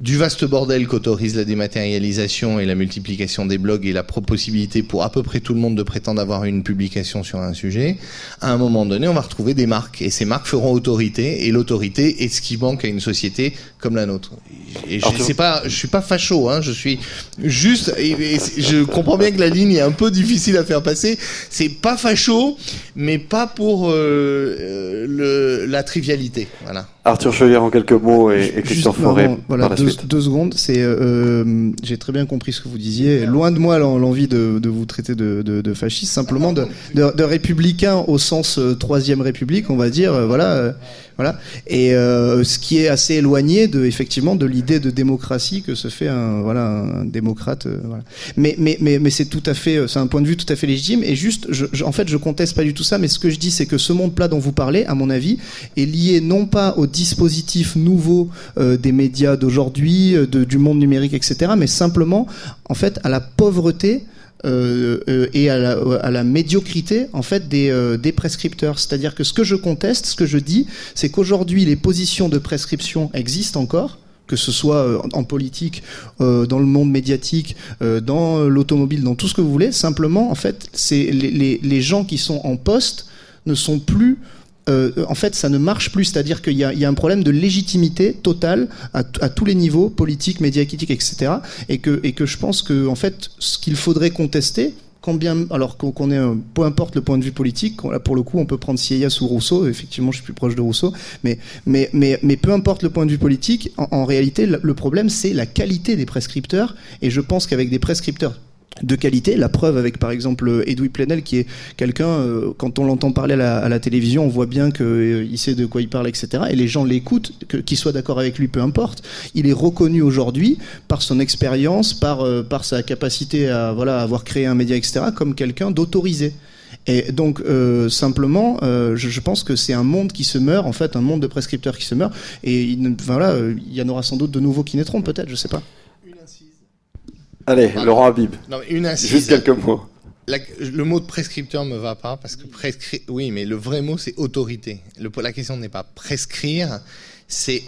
du vaste bordel qu'autorise la dématérialisation et la multiplication des blogs et la possibilité pour à peu près tout le monde de prétendre avoir une publication sur un sujet, à un moment donné, on va retrouver des marques. Et ces marques feront autorité et l'autorité est ce qui manque à une société comme la nôtre. Et je sais pas, je suis pas facho, hein, je suis juste, et, je comprends bien que la ligne est un peu difficile à faire passer. C'est pas facho, mais pas pour euh, euh le, la trivialité, voilà. Arthur Chevalier en quelques mots et, Christian Forêt voilà, deux, secondes. C'est, euh, j'ai très bien compris ce que vous disiez. Loin de moi l'envie de, de vous traiter de, de, de fasciste, simplement de, de, républicain au sens troisième république, on va dire. Euh, voilà voilà. Et euh, ce qui est assez éloigné de effectivement de l'idée de démocratie que se fait un voilà un démocrate. Euh, voilà. Mais mais mais mais c'est tout à fait euh, c'est un point de vue tout à fait légitime. Et juste, je, en fait, je conteste pas du tout ça. Mais ce que je dis, c'est que ce monde plat dont vous parlez, à mon avis, est lié non pas au dispositif nouveau euh, des médias d'aujourd'hui, du monde numérique, etc., mais simplement en fait à la pauvreté euh, euh, et à la, à la, médiocrité en fait des, euh, des prescripteurs. C'est-à-dire que ce que je conteste, ce que je dis, c'est qu'aujourd'hui les positions de prescription existent encore que ce soit en politique, dans le monde médiatique, dans l'automobile, dans tout ce que vous voulez. Simplement, en fait, c'est les, les, les gens qui sont en poste ne sont plus euh, en fait, ça ne marche plus. C'est-à-dire qu'il y, a un problème de légitimité totale à, tous les niveaux, politique, médiatique, etc. Et que, je pense que, en fait, ce qu'il faudrait contester, combien, alors qu'on est, peu importe le point de vue politique, là pour le coup, on peut prendre Sieyès ou Rousseau. Effectivement, je suis plus proche de Rousseau, mais mais mais mais peu importe le point de vue politique, en réalité, le problème c'est la qualité des prescripteurs. Et je pense qu'avec des prescripteurs de qualité. La preuve avec par exemple Edoui Plenel qui est quelqu'un, euh, quand on l'entend parler à la, télévision, on voit bien qu'il euh, sait de quoi il parle, etc. Et les gens l'écoutent, qu'il soit d'accord avec lui, peu importe. Il est reconnu aujourd'hui par son expérience, par, euh, sa capacité à avoir créé un média, etc., comme quelqu'un d'autorisé. Et donc simplement, je, pense que c'est un monde qui se meurt, en fait, un monde de prescripteurs qui se meurt. Et il, voilà, il y en aura sans doute de nouveaux qui naîtront, peut-être, je sais pas. Allez, Laurent Habib. Non, une incise. Juste quelques mots. le mot de prescripteur me va pas parce que prescrit, oui, mais le vrai mot c'est autorité. Le, la question n'est pas prescrire, c'est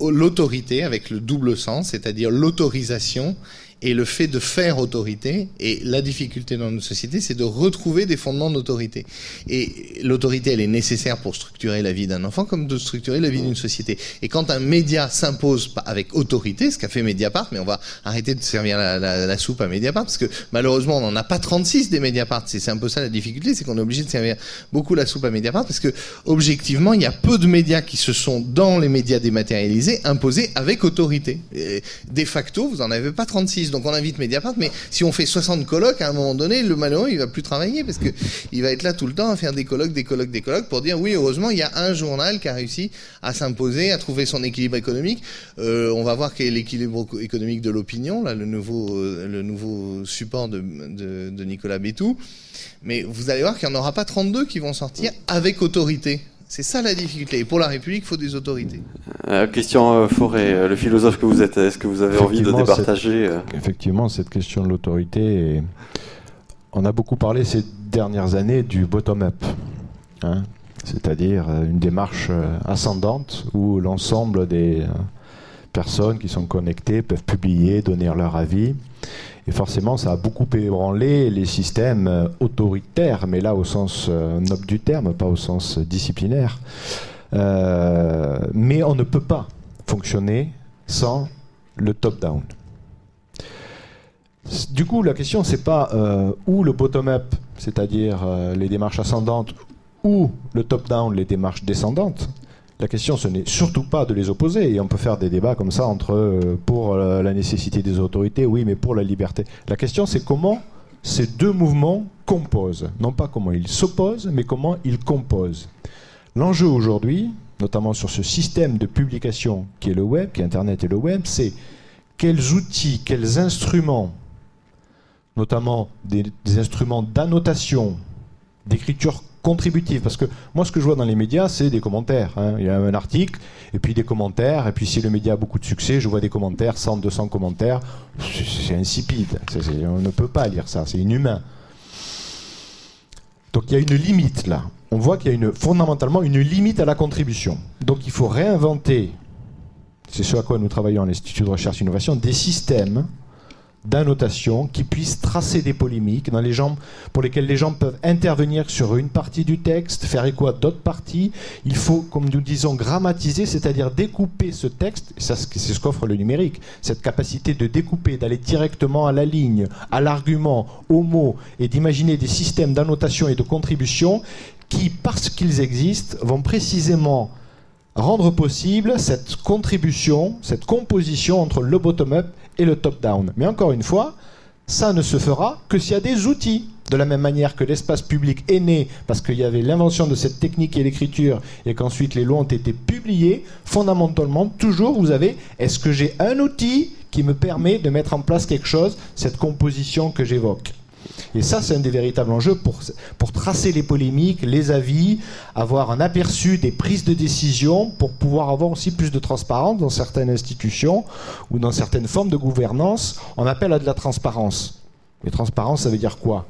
l'autorité avec le double sens, c'est-à-dire l'autorisation et le fait de faire autorité, et la difficulté dans notre société, c'est de retrouver des fondements d'autorité. Et l'autorité, elle est nécessaire pour structurer la vie d'un enfant, comme de structurer la vie d'une société. Et quand un média s'impose avec autorité, ce qu'a fait Mediapart, mais on va arrêter de servir la soupe à Mediapart, parce que malheureusement, on n'en a pas 36 des Mediapart. C'est un peu ça la difficulté, c'est qu'on est obligé de servir beaucoup la soupe à Mediapart, parce que objectivement, il y a peu de médias qui se sont, dans les médias dématérialisés, imposés avec autorité. Et de facto, vous n'en avez pas 36 donc on invite Mediapart, mais si on fait 60 colloques, à un moment donné, le malheureux, il va plus travailler parce que il va être là tout le temps à faire des colloques, des colloques, des colloques pour dire oui, heureusement, il y a un journal qui a réussi à s'imposer, à trouver son équilibre économique. Euh, on va voir quel est l'équilibre économique de l'opinion, là, le nouveau, euh, le nouveau support de, de, de Nicolas Bétou. Mais vous allez voir qu'il n'y en aura pas 32 qui vont sortir avec autorité C'est ça la difficulté. Et pour la République, il faut des autorités. Euh, Christian Forêt, le philosophe que vous êtes, est-ce que vous avez envie de départager Effectivement, cette question de l'autorité, on a beaucoup parlé ces dernières années du bottom-up. Hein c'est-à-dire une démarche ascendante où l'ensemble des personnes qui sont connectées peuvent publier, donner leur avis. Et forcément, ça a beaucoup ébranlé les systèmes euh, autoritaires, mais là au sens euh, noble du terme, pas au sens disciplinaire. Euh, mais on ne peut pas fonctionner sans le top-down. Du coup, la question, c'est pas où le bottom-up, c'est-à-dire les démarches ascendantes, ou le top-down, les démarches descendantes. La question, ce n'est surtout pas de les opposer. Et on peut faire des débats comme ça entre euh, pour euh, la nécessité des autorités, oui, mais pour la liberté. La question, c'est comment ces deux mouvements composent. Non pas comment ils s'opposent, mais comment ils composent. L'enjeu aujourd'hui, notamment sur ce système de publication qui est le web, qui est Internet et le web, c'est quels outils, quels instruments, notamment des instruments d'annotation, d'écriture contributive. Parce que moi, ce que je vois dans les médias, c'est des commentaires. Hein. Il y a un article, et puis des commentaires, et puis si le média a beaucoup de succès, je vois des commentaires, 100, 200 commentaires. C'est insipide. on ne peut pas lire ça, c'est inhumain. Donc il y a une limite là. On voit qu'il y a une, fondamentalement une limite à la contribution. Donc il faut réinventer, c'est ce à quoi nous travaillons à l'Institut de recherche et innovation, des systèmes d'annotation qui puisse tracer des polémiques dans les pour lesquelles les gens peuvent intervenir sur une partie du texte, faire écho à d'autres parties. Il faut, comme nous disons, grammatiser, c'est-à-dire découper ce texte. C'est ce qu'offre le numérique, cette capacité de découper, d'aller directement à la ligne, à l'argument, au mot, et d'imaginer des systèmes d'annotation et de contribution qui, parce qu'ils existent, vont précisément rendre possible cette contribution, cette composition entre le bottom-up et le top-down. Mais encore une fois, ça ne se fera que s'il y a des outils. De la même manière que l'espace public est né parce qu'il y avait l'invention de cette technique et l'écriture et qu'ensuite les lois ont été publiées, fondamentalement, toujours vous avez est-ce que j'ai un outil qui me permet de mettre en place quelque chose, cette composition que j'évoque? Et ça, c'est un des véritables enjeux pour, tracer les polémiques, les avis, avoir un aperçu des prises de décision, pour pouvoir avoir aussi plus de transparence dans certaines institutions ou dans certaines formes de gouvernance. On appelle à de la transparence. Et transparence, ça veut dire quoi?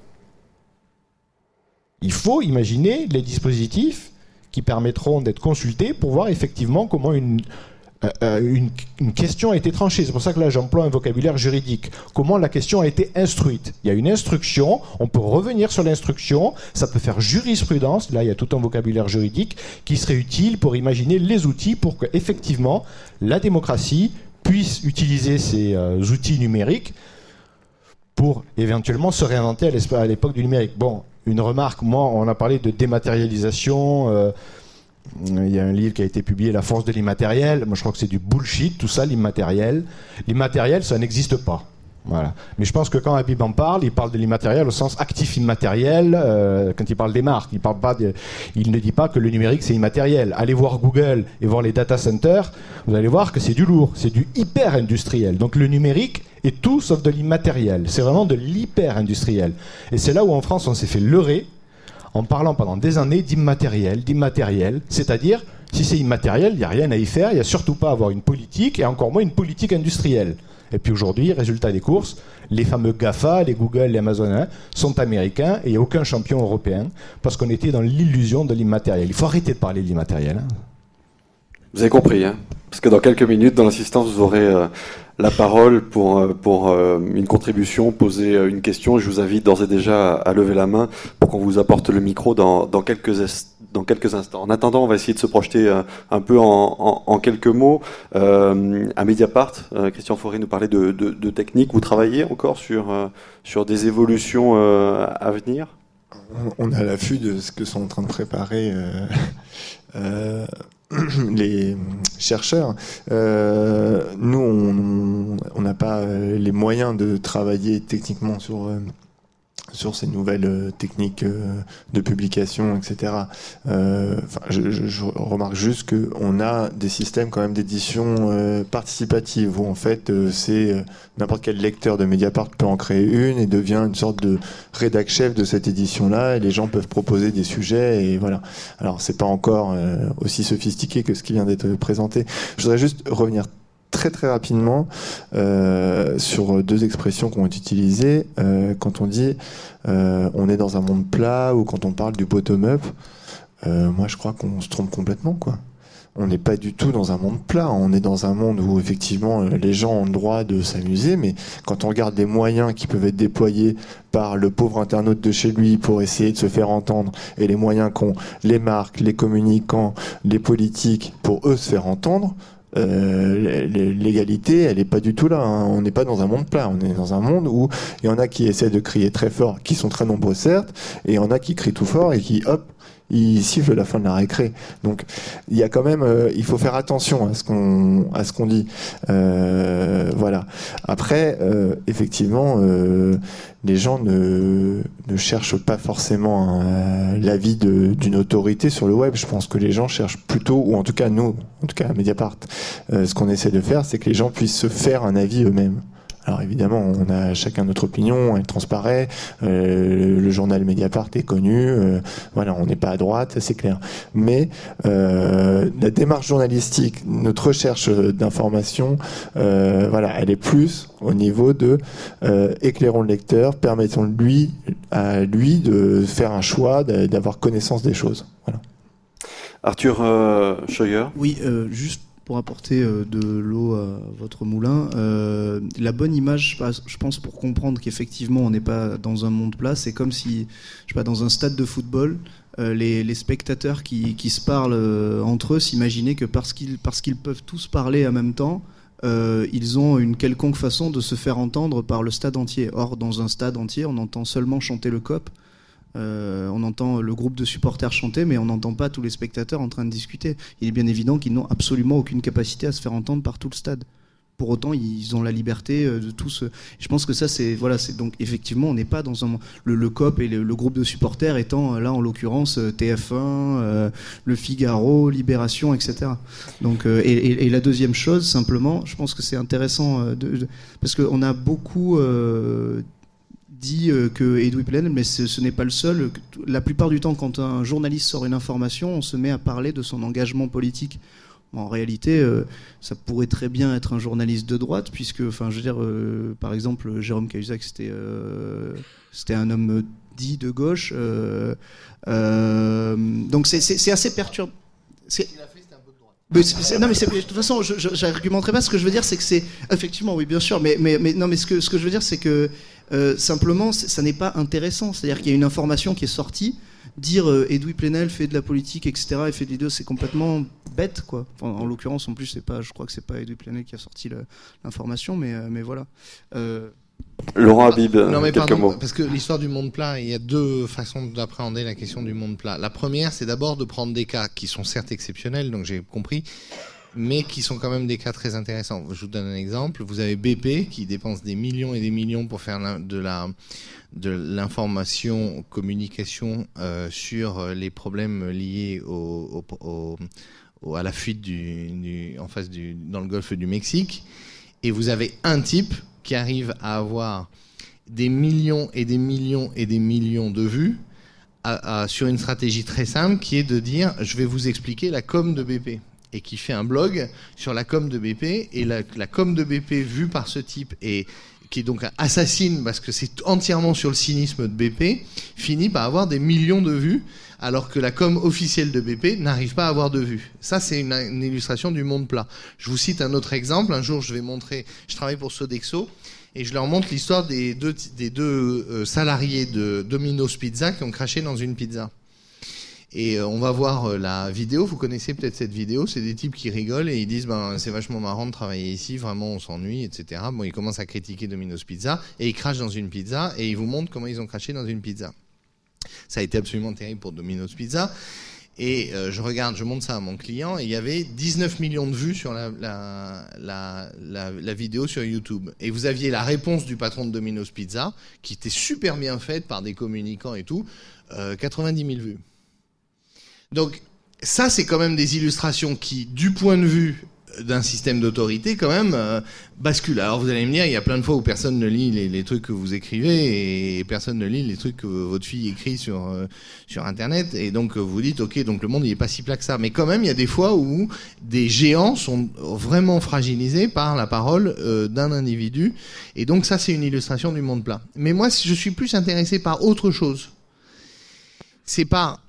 Il faut imaginer les dispositifs qui permettront d'être consultés pour voir effectivement comment une, euh, euh, une, question a été tranchée. C'est pour ça que là, j'emploie un vocabulaire juridique. Comment la question a été instruite? Il y a une instruction, on peut revenir sur l'instruction, ça peut faire jurisprudence. Là, il y a tout un vocabulaire juridique qui serait utile pour imaginer les outils pour que, effectivement, la démocratie puisse utiliser ces euh, outils numériques pour éventuellement se réinventer à l'époque du numérique. Bon, une remarque, moi, on a parlé de dématérialisation. Il y a un livre qui a été publié, La force de l'immatériel. Moi, je crois que c'est du bullshit, tout ça, l'immatériel. L'immatériel, ça n'existe pas. Voilà. Mais je pense que quand Habib en parle, il parle de l'immatériel au sens actif immatériel. Euh, quand il parle des marques, il, il ne dit pas que le numérique c'est immatériel. Allez voir Google et voir les data centers, vous allez voir que c'est du lourd, c'est du hyper industriel. Donc le numérique est tout sauf de l'immatériel. C'est vraiment de l'hyper industriel. Et c'est là où en France on s'est fait leurrer en parlant pendant des années d'immatériel, d'immatériel, c'est-à-dire si c'est immatériel, il n'y a rien à y faire, il n'y a surtout pas à avoir une politique, et encore moins une politique industrielle. Et puis aujourd'hui, résultat des courses, les fameux GAFA, les Google, les Amazon hein, sont américains et il n'y a aucun champion européen parce qu'on était dans l'illusion de l'immatériel. Il faut arrêter de parler de l'immatériel. Hein. Vous avez compris, hein parce que dans quelques minutes, dans l'assistance, vous aurez euh, la parole pour, euh, pour euh, une contribution, poser une question. Je vous invite d'ores et déjà à, lever la main pour qu'on vous apporte le micro dans, dans, quelques, dans quelques instants. En attendant, on va essayer de se projeter un peu en, en, quelques mots. Euh, à Mediapart, Christian Fauré nous parlait de, de, de, technique. Vous travaillez encore sur, sur des évolutions à venir? On a l'affût de ce que sont en train de préparer les chercheurs, euh, nous, on n'a pas les moyens de travailler techniquement sur, euh, sur ces nouvelles euh, techniques euh, de publication, etc. Euh, je, remarque juste qu'on a des systèmes quand même d'édition participative où en fait c'est n'importe quel lecteur de Mediapart peut en créer une et devient une sorte de rédac chef de cette édition-là et les gens peuvent proposer des sujets et voilà. Alors c'est pas encore aussi sophistiqué que ce qui vient d'être présenté. Je voudrais juste revenir très très rapidement euh, sur deux expressions qu'on été utilisées euh, quand on dit euh, on est dans un monde plat ou quand on parle du bottom-up. moi, je crois qu'on se trompe complètement. On n'est pas du tout dans un monde plat. On est dans un monde où effectivement les gens ont le droit de s'amuser, mais quand on regarde les moyens qui peuvent être déployés par le pauvre internaute de chez lui pour essayer de se faire entendre et les moyens qu'ont les marques, les communicants, les politiques pour eux se faire entendre, euh, l'égalité, elle n'est pas du tout là. hein. On n'est pas dans un monde plat. On est dans un monde où il y en a qui essaient de crier très fort, qui sont très nombreux certes, et il y en a qui crient tout fort et qui, hop, ils sifflent la fin de la récré. Donc, il y a quand même, euh, il faut faire attention à ce qu'on, à ce qu'on dit. Euh, voilà. Après, euh, effectivement, les gens ne, ne cherchent pas forcément euh, l'avis d'une autorité sur le web. Je pense que les gens cherchent plutôt, ou en tout cas nous, en tout cas à Mediapart, ce qu'on essaie de faire, c'est que les gens puissent se faire un avis eux-mêmes. Alors évidemment, on a chacun notre opinion, elle transparaît. euh, le journal Mediapart est connu. euh, voilà, on n'est pas à droite, c'est clair. Mais euh, la démarche journalistique, notre recherche d'information, euh, voilà, elle est plus au niveau de euh, éclairons le lecteur, permettons lui à lui de faire un choix, d'a- d'avoir connaissance des choses. Voilà. Arthur euh, Scheuer? Oui, euh, juste pour apporter euh, de l'eau à votre moulin, euh, la bonne image, je pense- pour comprendre qu'effectivement on n'est pas dans un monde plat, c'est comme si, je sais pas, dans un stade de football, euh, les, spectateurs qui, se parlent entre eux s'imaginaient que parce qu'ils peuvent tous parler en même temps, ils ont une quelconque façon de se faire entendre par le stade entier. Or, dans un stade entier, on entend seulement chanter le cop. Euh, on entend le groupe de supporters chanter, mais on n'entend pas tous les spectateurs en train de discuter. Il est bien évident qu'ils n'ont absolument aucune capacité à se faire entendre par tout le stade. Pour autant, ils ont la liberté euh, de tous. Je pense que ça, c'est voilà, c'est donc effectivement, on n'est pas dans un le, COP et le, groupe de supporters étant euh, là en l'occurrence euh, TF1, euh, Le Figaro, Libération, etc. Donc euh, et, la deuxième chose, simplement, je pense que c'est intéressant euh, parce qu'on a beaucoup euh, dit euh, que Edoui Plenel, mais ce, ce n'est pas le seul. La plupart du temps, quand un journaliste sort une information, on se met à parler de son engagement politique. En réalité, euh, ça pourrait très bien être un journaliste de droite, puisque, enfin, je veux dire, euh, par exemple, Jérôme Cahuzac, c'était euh, un homme dit de gauche. donc c'est- assez perturbant. Mais non mais de toute façon je j'argumenterai pas ce que je veux dire c'est que c'est effectivement oui bien sûr mais mais mais non mais ce que ce que je veux dire c'est que euh, simplement ça n'est pas intéressant c'est-à-dire qu'il y a une information qui est sortie dire euh, Edoui Plenel fait de la politique etc et fait des vidéos c'est complètement bête quoi Enfin, en l'occurrence en plus c'est pas je crois que c'est pas Edoui Plenel qui a sorti l'information mais euh, mais voilà Euh, Laurent Habib, Non mais quelques pardon, mots. parce que l'histoire du monde plat, il y a deux façons d'appréhender la question du monde plat. La première, c'est d'abord de prendre des cas qui sont certes exceptionnels, donc j'ai compris, mais qui sont quand même des cas très intéressants. Je vous donne un exemple. Vous avez BP qui dépense des millions et des millions pour faire de la de l'information, communication euh, sur euh, les problèmes liés à la fuite en face du, dans le golfe du Mexique. Et vous avez un type qui arrive à avoir des millions et des millions et des millions de vues sur une stratégie très simple qui est de dire je vais vous expliquer la com de BP et qui fait un blog sur la com de BP et la, com de BP vue par ce type et qui est donc assassine parce que c'est entièrement sur le cynisme de BP finit par avoir des millions de vues alors que la com officielle de BP n'arrive pas à avoir de vues. Ça, c'est une, illustration du monde plat. Je vous cite un autre exemple. Un jour, je vais montrer, je travaille pour Sodexo, et je leur montre l'histoire des deux, des deux euh, salariés de Domino's Pizza qui ont craché dans une pizza. Et euh, on va voir euh, la vidéo. Vous connaissez peut-être cette vidéo. C'est des types qui rigolent et ils disent ben c'est vachement marrant de travailler ici. Vraiment, on s'ennuie, etc. Bon, ils commencent à critiquer Domino's Pizza et ils crachent dans une pizza et ils vous montrent comment ils ont craché dans une pizza. Ça a été absolument terrible pour Domino's Pizza. Et euh, je regarde, je montre ça à mon client, et il y avait 19 millions de vues sur la, la, vidéo sur YouTube. Et vous aviez la réponse du patron de Domino's Pizza, qui était super bien faite par des communicants et tout, 90 000 vues. Donc ça, c'est quand même des illustrations qui, du point de vue d'un système d'autorité quand même euh, bascule. Alors vous allez me dire, il y a plein de fois où personne ne lit les, trucs que vous écrivez et personne ne lit les trucs que votre fille écrit sur euh, sur internet et donc vous dites ok donc le monde il est pas si plat que ça. Mais quand même il y a des fois où des géants sont vraiment fragilisés par la parole euh, d'un individu et donc ça c'est une illustration du monde plat. Mais moi je suis plus intéressé par autre chose. C'est pas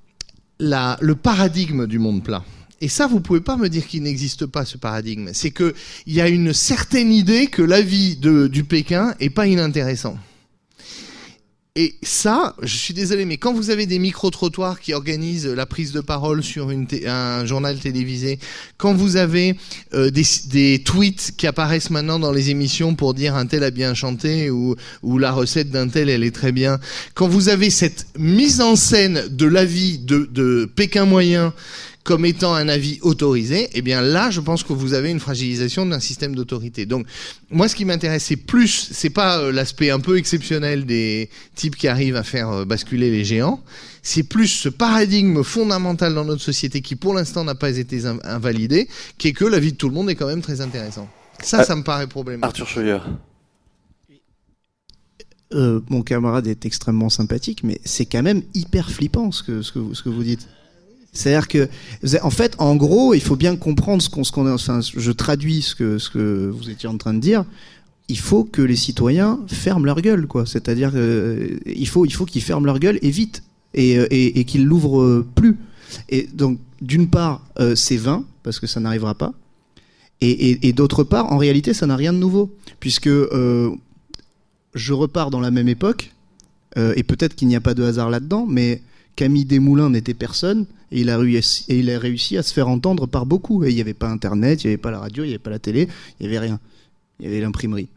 le paradigme du monde plat. Et ça, vous pouvez pas me dire qu'il n'existe pas ce paradigme. C'est qu'il y a une certaine idée que la vie de, du Pékin est pas inintéressant. Et ça, je suis désolé, mais quand vous avez des micro-trottoirs qui organisent la prise de parole sur un journal télévisé, quand vous avez euh, des, tweets qui apparaissent maintenant dans les émissions pour dire un tel a bien chanté ou, la recette d'un tel elle est très bien, quand vous avez cette mise en scène de la vie de Pékin moyen comme étant un avis autorisé, eh bien là, je pense que vous avez une fragilisation d'un système d'autorité. Donc, moi, ce qui m'intéresse, c'est plus, c'est pas euh, l'aspect un peu exceptionnel des types qui arrivent à faire euh, basculer les géants, c'est plus ce paradigme fondamental dans notre société qui, pour l'instant, n'a pas été invalidé, qui est que la vie de tout le monde est quand même très intéressant. Ça, ça me paraît problématique. Arthur Scheuer. Euh, mon camarade est extrêmement sympathique, mais c'est quand même hyper flippant ce que, ce que, ce que vous dites. C'est-à-dire que, en fait, en gros, il faut bien comprendre ce qu'on, ce qu'on, enfin, je traduis ce que, ce que vous étiez en train de dire. Il faut que les citoyens ferment leur gueule, quoi. C'est-à-dire qu'il euh, faut, il faut qu'ils ferment leur gueule et vite, et, euh, et, et qu'ils l'ouvrent plus. Et donc, d'une part, euh, c'est vain parce que ça n'arrivera pas, et, et d'autre part, en réalité, ça n'a rien de nouveau, puisque je repars dans la même époque, et peut-être qu'il n'y a pas de hasard là-dedans, mais Camille Desmoulins n'était personne et il, a réussi, il a réussi à se faire entendre par beaucoup. Il n'y avait pas Internet, il n'y avait pas la radio, il n'y avait pas la télé, il n'y avait rien. Il y avait l'imprimerie.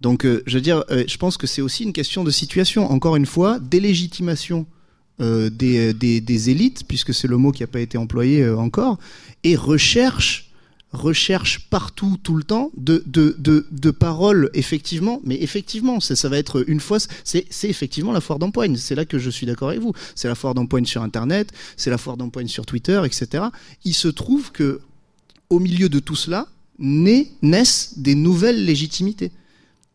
Donc, euh, je veux dire, euh, je pense que c'est aussi une question de situation. Encore une fois, délégitimation euh, des, élites, puisque c'est le mot qui n'a pas été employé encore, et recherche recherche partout, tout le temps, de, de, de, de paroles, effectivement, mais effectivement, ça, va être une fois, c'est effectivement la foire d'empoigne, c'est là que je suis d'accord avec vous, c'est la foire d'empoigne sur Internet, c'est la foire d'empoigne sur Twitter, etc. Il se trouve que, au milieu de tout cela, naissent des nouvelles légitimités.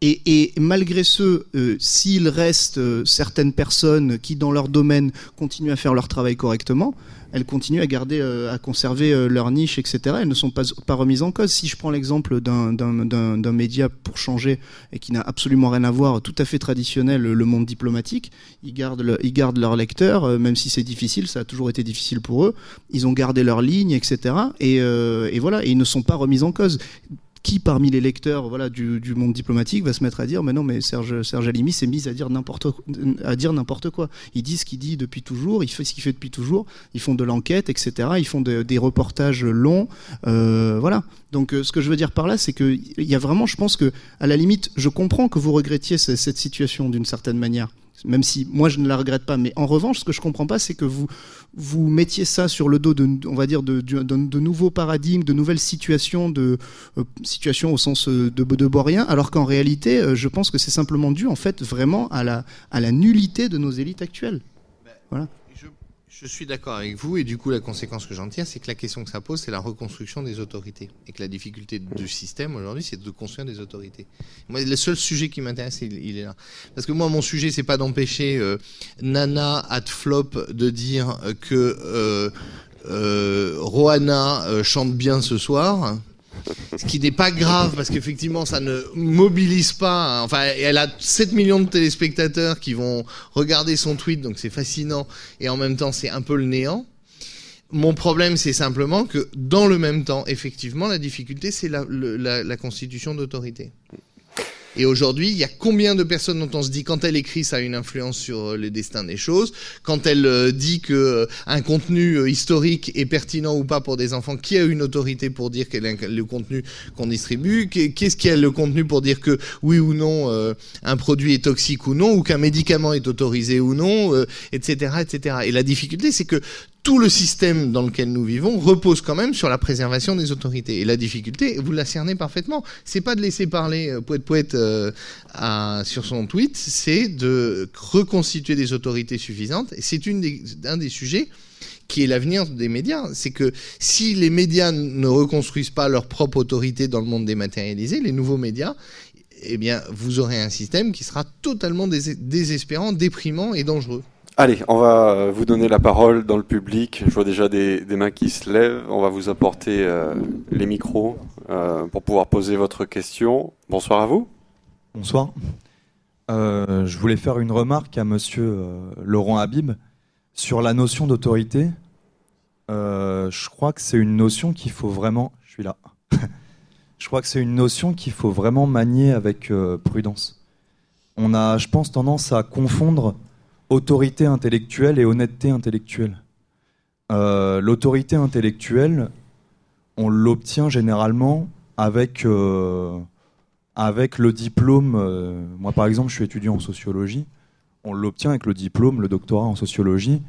Et, et, malgré ce, euh, s'il reste euh, certaines personnes qui, dans leur domaine, continuent à faire leur travail correctement, elles continuent à garder, euh, à conserver euh, leur niche, etc. Elles ne sont pas, remises en cause. Si je prends l'exemple d'un média pour changer et qui n'a absolument rien à voir, tout à fait traditionnel, le monde diplomatique, ils gardent, ils leurs lecteurs, euh, même si c'est difficile, ça a toujours été difficile pour eux. Ils ont gardé leur ligne, etc. Et, voilà, ils ne sont pas remis en cause qui parmi les lecteurs voilà du, monde diplomatique va se mettre à dire mais non mais Serge Alimi s'est mis à dire n'importe à dire n'importe quoi. Il dit ce qu'il dit depuis toujours il fait ce qu'il fait depuis toujours ils font de l'enquête etc ils font des reportages longs euh, voilà. Donc euh, ce que je veux dire par là c'est que il y a vraiment je pense que à la limite je comprends que vous regrettiez cette situation d'une certaine manière même si moi je ne la regrette pas. Mais en revanche, ce que je comprends pas, c'est que vous vous mettiez ça sur le dos de, on va dire, de, de, nouveaux paradigmes, de nouvelles situations, de euh, situations au sens euh, de, de Borien, alors qu'en réalité, euh, je pense que c'est simplement dû en fait vraiment à la à la nullité de nos élites actuelles. Voilà. Je suis d'accord avec vous, et du coup, la conséquence que j'en tire, c'est que la question que ça pose, c'est la reconstruction des autorités. Et que la difficulté du système aujourd'hui, c'est de construire des autorités. Moi, le seul sujet qui m'intéresse, il, est là. Parce que moi, mon sujet, c'est pas d'empêcher euh, Nana at Flop de dire que euh, euh, Rohanna chante bien ce soir ce qui n'est pas grave parce qu'effectivement ça ne mobilise pas. Hein. Enfin, elle a 7 millions de téléspectateurs qui vont regarder son tweet, donc c'est fascinant et en même temps c'est un peu le néant. Mon problème, c'est simplement que dans le même temps, effectivement, la difficulté, c'est la, la constitution d'autorité. Et aujourd'hui, il y a combien de personnes dont on se dit quand elle écrit, ça a une influence sur euh, les destins des choses, quand elle euh, dit que euh, un contenu historique est pertinent ou pas pour des enfants, qui a une autorité pour dire quel est le contenu qu'on distribue, qu'est-ce qui a le contenu pour dire que oui ou non un produit est toxique ou non, ou qu'un médicament est autorisé ou non, etc., etc. Et la difficulté, c'est que tout le système dans lequel nous vivons repose quand même sur la préservation des autorités. Et la difficulté, vous la cernez parfaitement, c'est pas de laisser parler euh, poète poète euh, sur son tweet, c'est de reconstituer des autorités suffisantes. Et c'est une des, un des sujets qui est l'avenir des médias. C'est que si les médias ne reconstruisent pas leur propre autorité dans le monde dématérialisé, les nouveaux médias, eh bien, vous aurez un système qui sera totalement dés- désespérant, déprimant et dangereux. Allez, on va vous donner la parole dans le public. Je vois déjà des, mains qui se lèvent. On va vous apporter euh, les micros euh, pour pouvoir poser votre question. Bonsoir à vous. Bonsoir. Euh, je voulais faire une remarque à monsieur Laurent Habib sur la notion d'autorité. Je crois que c'est une notion qu'il faut vraiment. Je suis là. je crois que c'est une notion qu'il faut vraiment manier avec prudence. On a, je pense, tendance à confondre autorité intellectuelle et honnêteté intellectuelle. Euh, L'autorité intellectuelle, on l'obtient généralement avec euh, avec le diplôme, euh, moi par exemple je suis étudiant en sociologie, on l'obtient avec le diplôme, le doctorat en sociologie,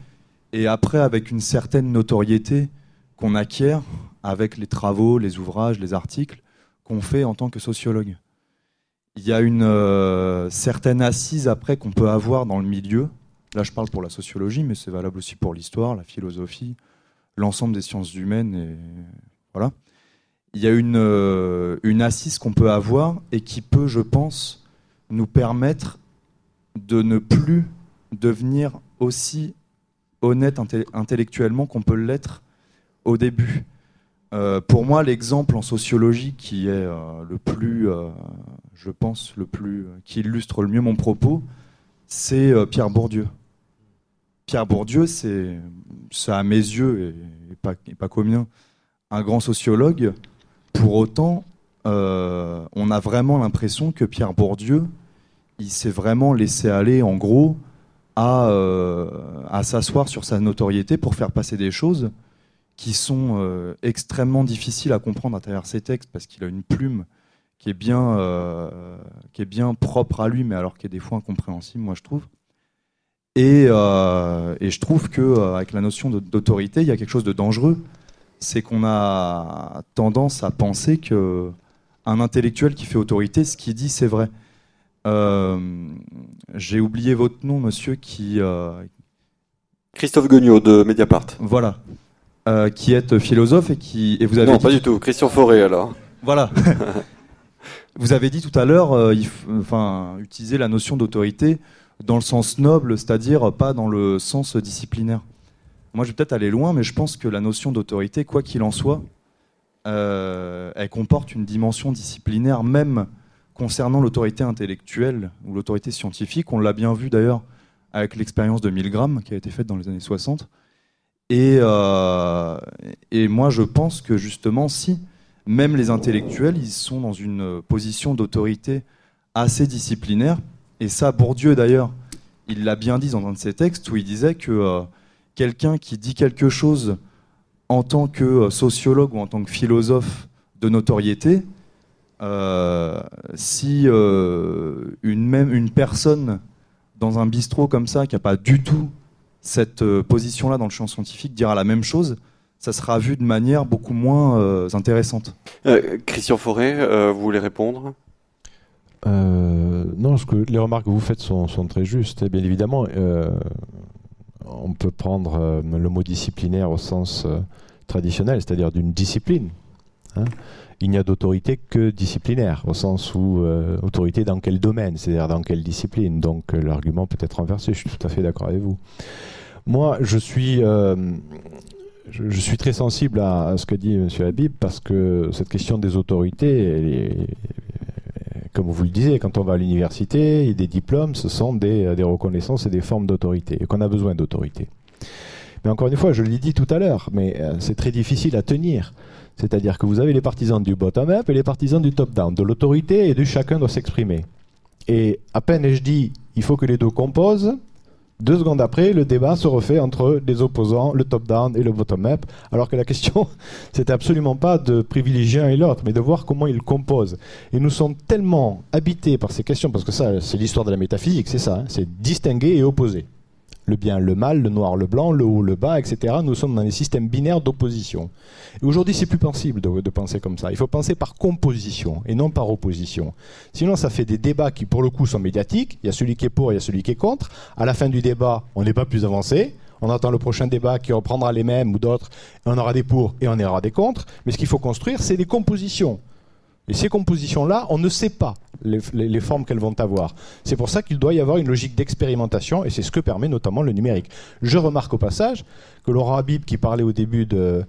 et après avec une certaine notoriété qu'on acquiert avec les travaux, les ouvrages, les articles qu'on fait en tant que sociologue. Il y a une certaine assise après qu'on peut avoir dans le milieu, là je parle pour la sociologie, mais c'est valable aussi pour l'histoire, la philosophie, l'ensemble des sciences humaines, et voilà il y a une, euh, une assise qu'on peut avoir et qui peut, je pense, nous permettre de ne plus devenir aussi honnête intellectuellement qu'on peut l'être au début. Euh, pour moi, l'exemple en sociologie qui est euh, le plus, je pense, le plus, qui illustre le mieux mon propos, c'est Pierre Bourdieu. Pierre Bourdieu, c'est, à mes yeux, et, pas, et pas un grand sociologue. Pour autant, euh, on a vraiment l'impression que Pierre Bourdieu, il s'est vraiment laissé aller, en gros, à, euh, s'asseoir sur sa notoriété pour faire passer des choses qui sont euh, extrêmement difficiles à comprendre à travers ses textes, parce qu'il a une plume qui est bien, qui est bien propre à lui, mais alors qui est des fois incompréhensible, moi je trouve. Et, euh, et je trouve que euh, avec la notion d'autorité, il y a quelque chose de dangereux c'est qu'on a tendance à penser que un intellectuel qui fait autorité, ce qu'il dit, c'est vrai. Euh, J'ai oublié votre nom, monsieur, qui euh, Christophe Guignot de Mediapart. voilà, euh, qui est philosophe et qui et vous avez Non, dit- pas du tout. Christian Forêt alors. Voilà. Vous avez dit tout à l'heure, enfin, utiliser la notion d'autorité dans le sens noble, c'est-à-dire pas dans le sens disciplinaire. Moi, je vais peut-être aller loin, mais je pense que la notion d'autorité, quoi qu'il en soit, euh, elle comporte une dimension disciplinaire, même concernant l'autorité intellectuelle ou l'autorité scientifique. On l'a bien vu d'ailleurs avec l'expérience de Milgram qui a été faite dans les années 60. Et, euh, et moi, je pense que justement, si même les intellectuels, ils sont dans une position d'autorité assez disciplinaire. Et ça, Bourdieu d'ailleurs, il l'a bien dit dans un de ses textes où il disait que euh, quelqu'un qui dit quelque chose en tant que euh, sociologue ou en tant que philosophe de notoriété, euh, si une même une personne dans un bistrot comme ça qui n'a pas du tout cette position-là dans le champ scientifique dira la même chose, ça sera vu de manière beaucoup moins intéressante. Christian Forêt, vous voulez répondre? Euh, non, ce que, les remarques que vous faites sont, très justes. Bien évidemment, euh, on peut prendre euh, le mot disciplinaire au sens traditionnel, c'est-à-dire d'une discipline. hein. Il n'y a d'autorité que disciplinaire, au sens où autorité dans quel domaine, c'est-à-dire dans quelle discipline. Donc l'argument peut être renversé, je suis tout à fait d'accord avec vous. Moi, je suis, très sensible à, à ce que dit M. Habib, parce que cette question des autorités, elle est, comme vous le disiez, quand on va à l'université, des diplômes, ce sont des, des reconnaissances et des formes d'autorité, et qu'on a besoin d'autorité. Mais encore une fois, je l'ai dit tout à l'heure, mais euh, c'est très difficile à tenir. C'est-à-dire que vous avez les partisans du bottom-up et les partisans du top-down, de l'autorité et de chacun doit s'exprimer. Et à peine je dis, il faut que les deux composent, deux secondes après, le débat se refait entre les opposants, le top-down et le bottom-up, alors que la question, c'était absolument pas de privilégier un et l'autre, mais de voir comment ils composent. Et nous sommes tellement habités par ces questions, parce que ça, c'est l'histoire de la métaphysique, c'est ça, hein, c'est distinguer et opposer. Le bien, le mal, le noir, le blanc, le haut, le bas, etc. Nous sommes dans des systèmes binaires d'opposition. Et aujourd'hui, c'est plus possible de, penser comme ça. Il faut penser par composition et non par opposition. Sinon, ça fait des débats qui, pour le coup, sont médiatiques. Il y a celui qui est pour, il y a celui qui est contre. À la fin du débat, on n'est pas plus avancé. On attend le prochain débat qui reprendra les mêmes ou d'autres. On aura des pour et on aura des contre. Mais ce qu'il faut construire, c'est des compositions. Et ces compositions-là, on ne sait pas les, formes qu'elles vont avoir. C'est pour ça qu'il doit y avoir une logique d'expérimentation, et c'est ce que permet notamment le numérique. Je remarque au passage que Laurent Habib, qui parlait au début de,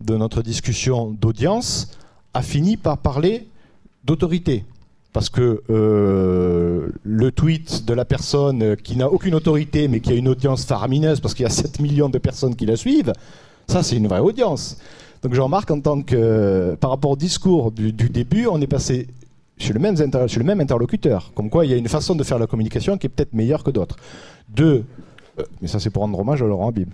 de notre discussion d'audience, a fini par parler d'autorité. Parce que euh, le tweet de la personne qui n'a aucune autorité, mais qui a une audience faramineuse, parce qu'il y a 7 millions de personnes qui la suivent, ça c'est une vraie audience. Donc je remarque en tant que, par rapport au discours du, début, on est passé chez le, même le même interlocuteur. Comme quoi, il y a une façon de faire la communication qui est peut-être meilleure que d'autres. Deux, euh, mais ça c'est pour rendre hommage à Laurent Habib.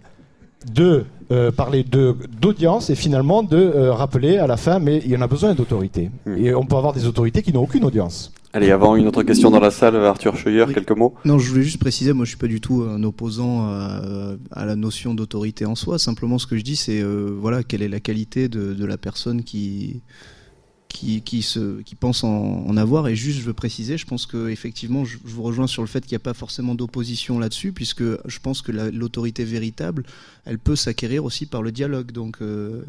De euh, parler d'audience et finalement de euh, rappeler à la fin, mais il y en a besoin d'autorité. Hmm. Et on peut avoir des autorités qui n'ont aucune audience. Allez, avant une autre question dans la salle, Arthur Scheuer, quelques mots Non, je voulais juste préciser, moi je suis pas du tout un opposant à, la notion d'autorité en soi. Simplement, ce que je dis, c'est euh, voilà, quelle est la qualité de, la personne qui, qui, qui, se, qui pense en, avoir. Et juste, je veux préciser, je pense que effectivement, je, vous rejoins sur le fait qu'il n'y a pas forcément d'opposition là-dessus, puisque je pense que l'autorité véritable, elle peut s'acquérir aussi par le dialogue. Donc. Euh,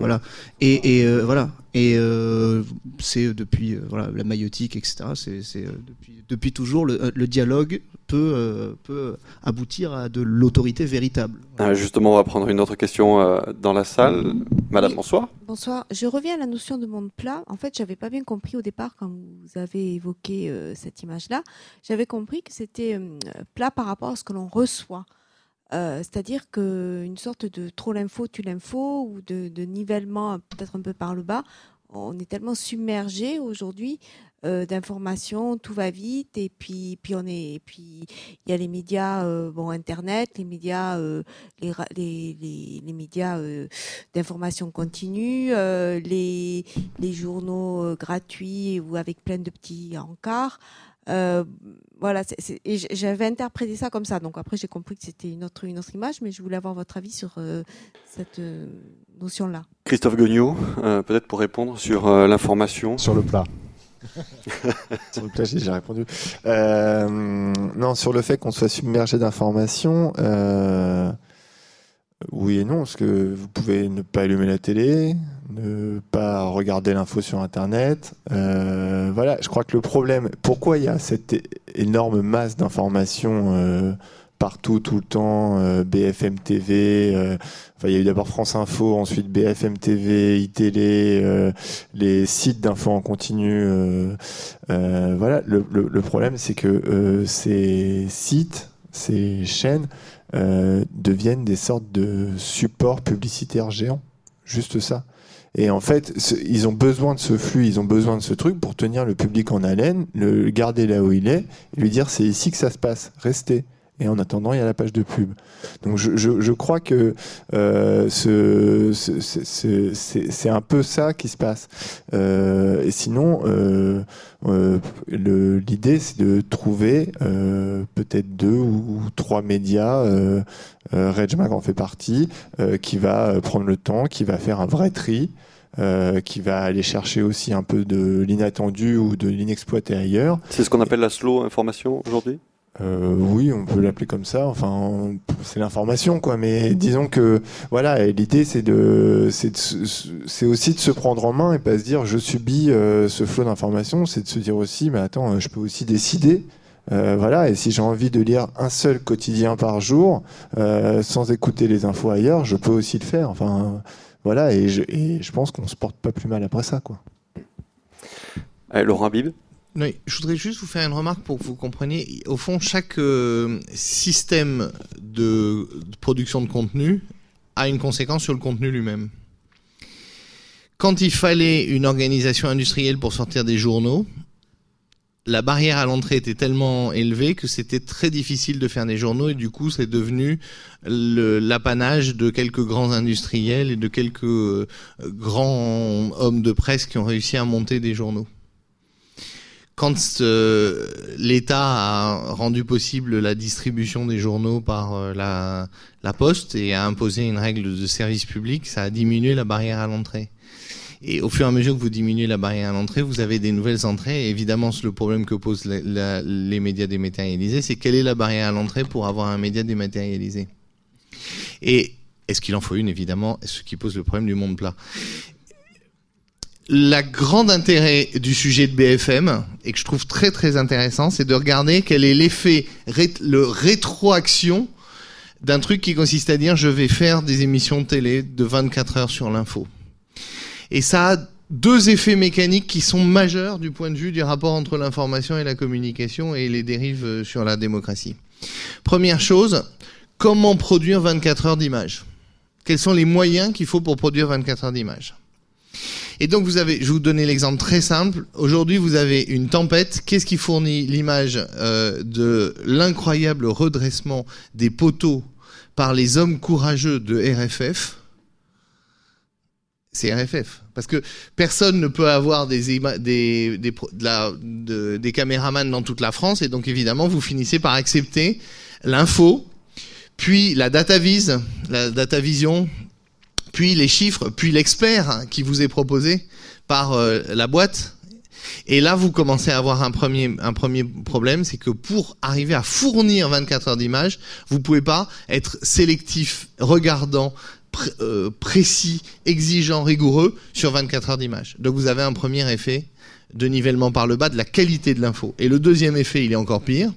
voilà. Et, euh, voilà. Et euh, c'est depuis euh, voilà la maïotique, etc. C'est depuis, depuis toujours le, dialogue peut peut aboutir à de l'autorité véritable. Ah, justement, on va prendre une autre question dans la salle. Madame, bonsoir. Bonsoir. Je reviens à la notion de monde plat. En fait, j'avais pas bien compris au départ quand vous avez évoqué cette image-là. J'avais compris que c'était plat par rapport à ce que l'on reçoit. Euh, c'est-à-dire qu'une sorte de trop l'info, tu l'info, ou de, nivellement peut-être un peu par le bas, on est tellement submergé aujourd'hui euh, d'informations, tout va vite, et puis, on est, puis il y a les médias, euh, bon, Internet, les médias, les, les, les, médias d'information continue, les, les journaux gratuits ou avec plein de petits encarts. Euh, voilà, j'avais interprété ça comme ça. Donc après, j'ai compris que c'était une autre, une autre image, mais je voulais avoir votre avis sur euh, cette euh, notion-là. Christophe Guignot, peut-être pour répondre sur l'information. Sur le plat. sur le plat, j'ai déjà répondu. non, sur le fait qu'on soit submergé d'informations. Oui et non, parce que vous pouvez ne pas allumer la télé, ne pas regarder l'info sur Internet. Euh, voilà, je crois que le problème, pourquoi il y a cette énorme masse d'informations euh, partout, tout le temps, euh, BFM TV, enfin il y a eu d'abord France Info, ensuite BFM TV, iTélé, les sites d'infos en continu. voilà, le problème c'est que ces sites, ces chaînes, deviennent des sortes de supports publicitaires géants. Juste ça. Et en fait, ils ont besoin de ce flux, ils ont besoin de ce truc pour tenir le public en haleine, le garder là où il est, et lui dire c'est ici que ça se passe, restez. Et en attendant, il y a la page de pub. Donc je, je, je crois que euh, ce, c'est un peu ça qui se passe. Euh, et sinon, euh, euh l'idée, c'est de trouver euh, peut-être deux ou, trois médias. Euh, Regmag en fait partie, qui va prendre le temps, qui va faire un vrai tri. Euh, qui va aller chercher aussi un peu de l'inattendu ou de l'inexploité ailleurs. C'est ce qu'on appelle la slow information aujourd'hui? Euh, oui, on peut l'appeler comme ça. Enfin, c'est l'information, quoi. Mais disons que voilà, l'idée c'est de, c'est aussi de se prendre en main et pas se dire je subis euh, ce flot d'informations. C'est de se dire aussi, mais attends, je peux aussi décider. Euh, voilà, et si j'ai envie de lire un seul quotidien par jour euh, sans écouter les infos ailleurs, je peux aussi le faire. Enfin, voilà, et je, et je pense qu'on se porte pas plus mal après ça, quoi. Laurent Bib je voudrais juste vous faire une remarque pour que vous compreniez. Au fond, chaque euh, système de, production de contenu a une conséquence sur le contenu lui-même. Quand il fallait une organisation industrielle pour sortir des journaux, la barrière à l'entrée était tellement élevée que c'était très difficile de faire des journaux et du coup c'est devenu l'apanage de quelques grands industriels et de quelques euh, grands hommes de presse qui ont réussi à monter des journaux quand euh, l'État a rendu possible la distribution des journaux par euh, la, poste et a imposé une règle de service public, ça a diminué la barrière à l'entrée. Et au fur et à mesure que vous diminuez la barrière à l'entrée, vous avez des nouvelles entrées. Et évidemment, le problème que posent les médias dématérialisés, c'est quelle est la barrière à l'entrée pour avoir un média dématérialisé? Et est-ce qu'il en faut une, évidemment, ce qui pose le problème du monde plat la grande intérêt du sujet de BFM et que je trouve très très intéressant, c'est de regarder quel est l'effet, le rétroaction d'un truc qui consiste à dire je vais faire des émissions de télé de 24 heures sur l'info. Et ça a deux effets mécaniques qui sont majeurs du point de vue du rapport entre l'information et la communication et les dérives euh, sur la démocratie. Première chose, comment produire 24 heures d'image Quels sont les moyens qu'il faut pour produire 24 heures d'image et donc vous avez, je vais vous donner l'exemple très simple. Aujourd'hui, vous avez une tempête. Qu'est-ce qui fournit l'image euh, de l'incroyable redressement des poteaux par les hommes courageux de RFF c'est RFF. Parce que personne ne peut avoir des, des, des, caméramans dans toute la France, et donc évidemment, vous finissez par accepter l'info, puis la data vise, la data vision, puis les chiffres, puis l'expert qui vous est proposé par euh, la boîte. Et là, vous commencez à avoir un premier, problème, c'est que pour arriver à fournir 24 heures d'image, vous pouvez pas être sélectif, regardant, euh, précis, exigeant, rigoureux sur 24 heures d'image. Donc vous avez un premier effet de nivellement par le bas de la qualité de l'info. Et le deuxième effet, il est encore pire,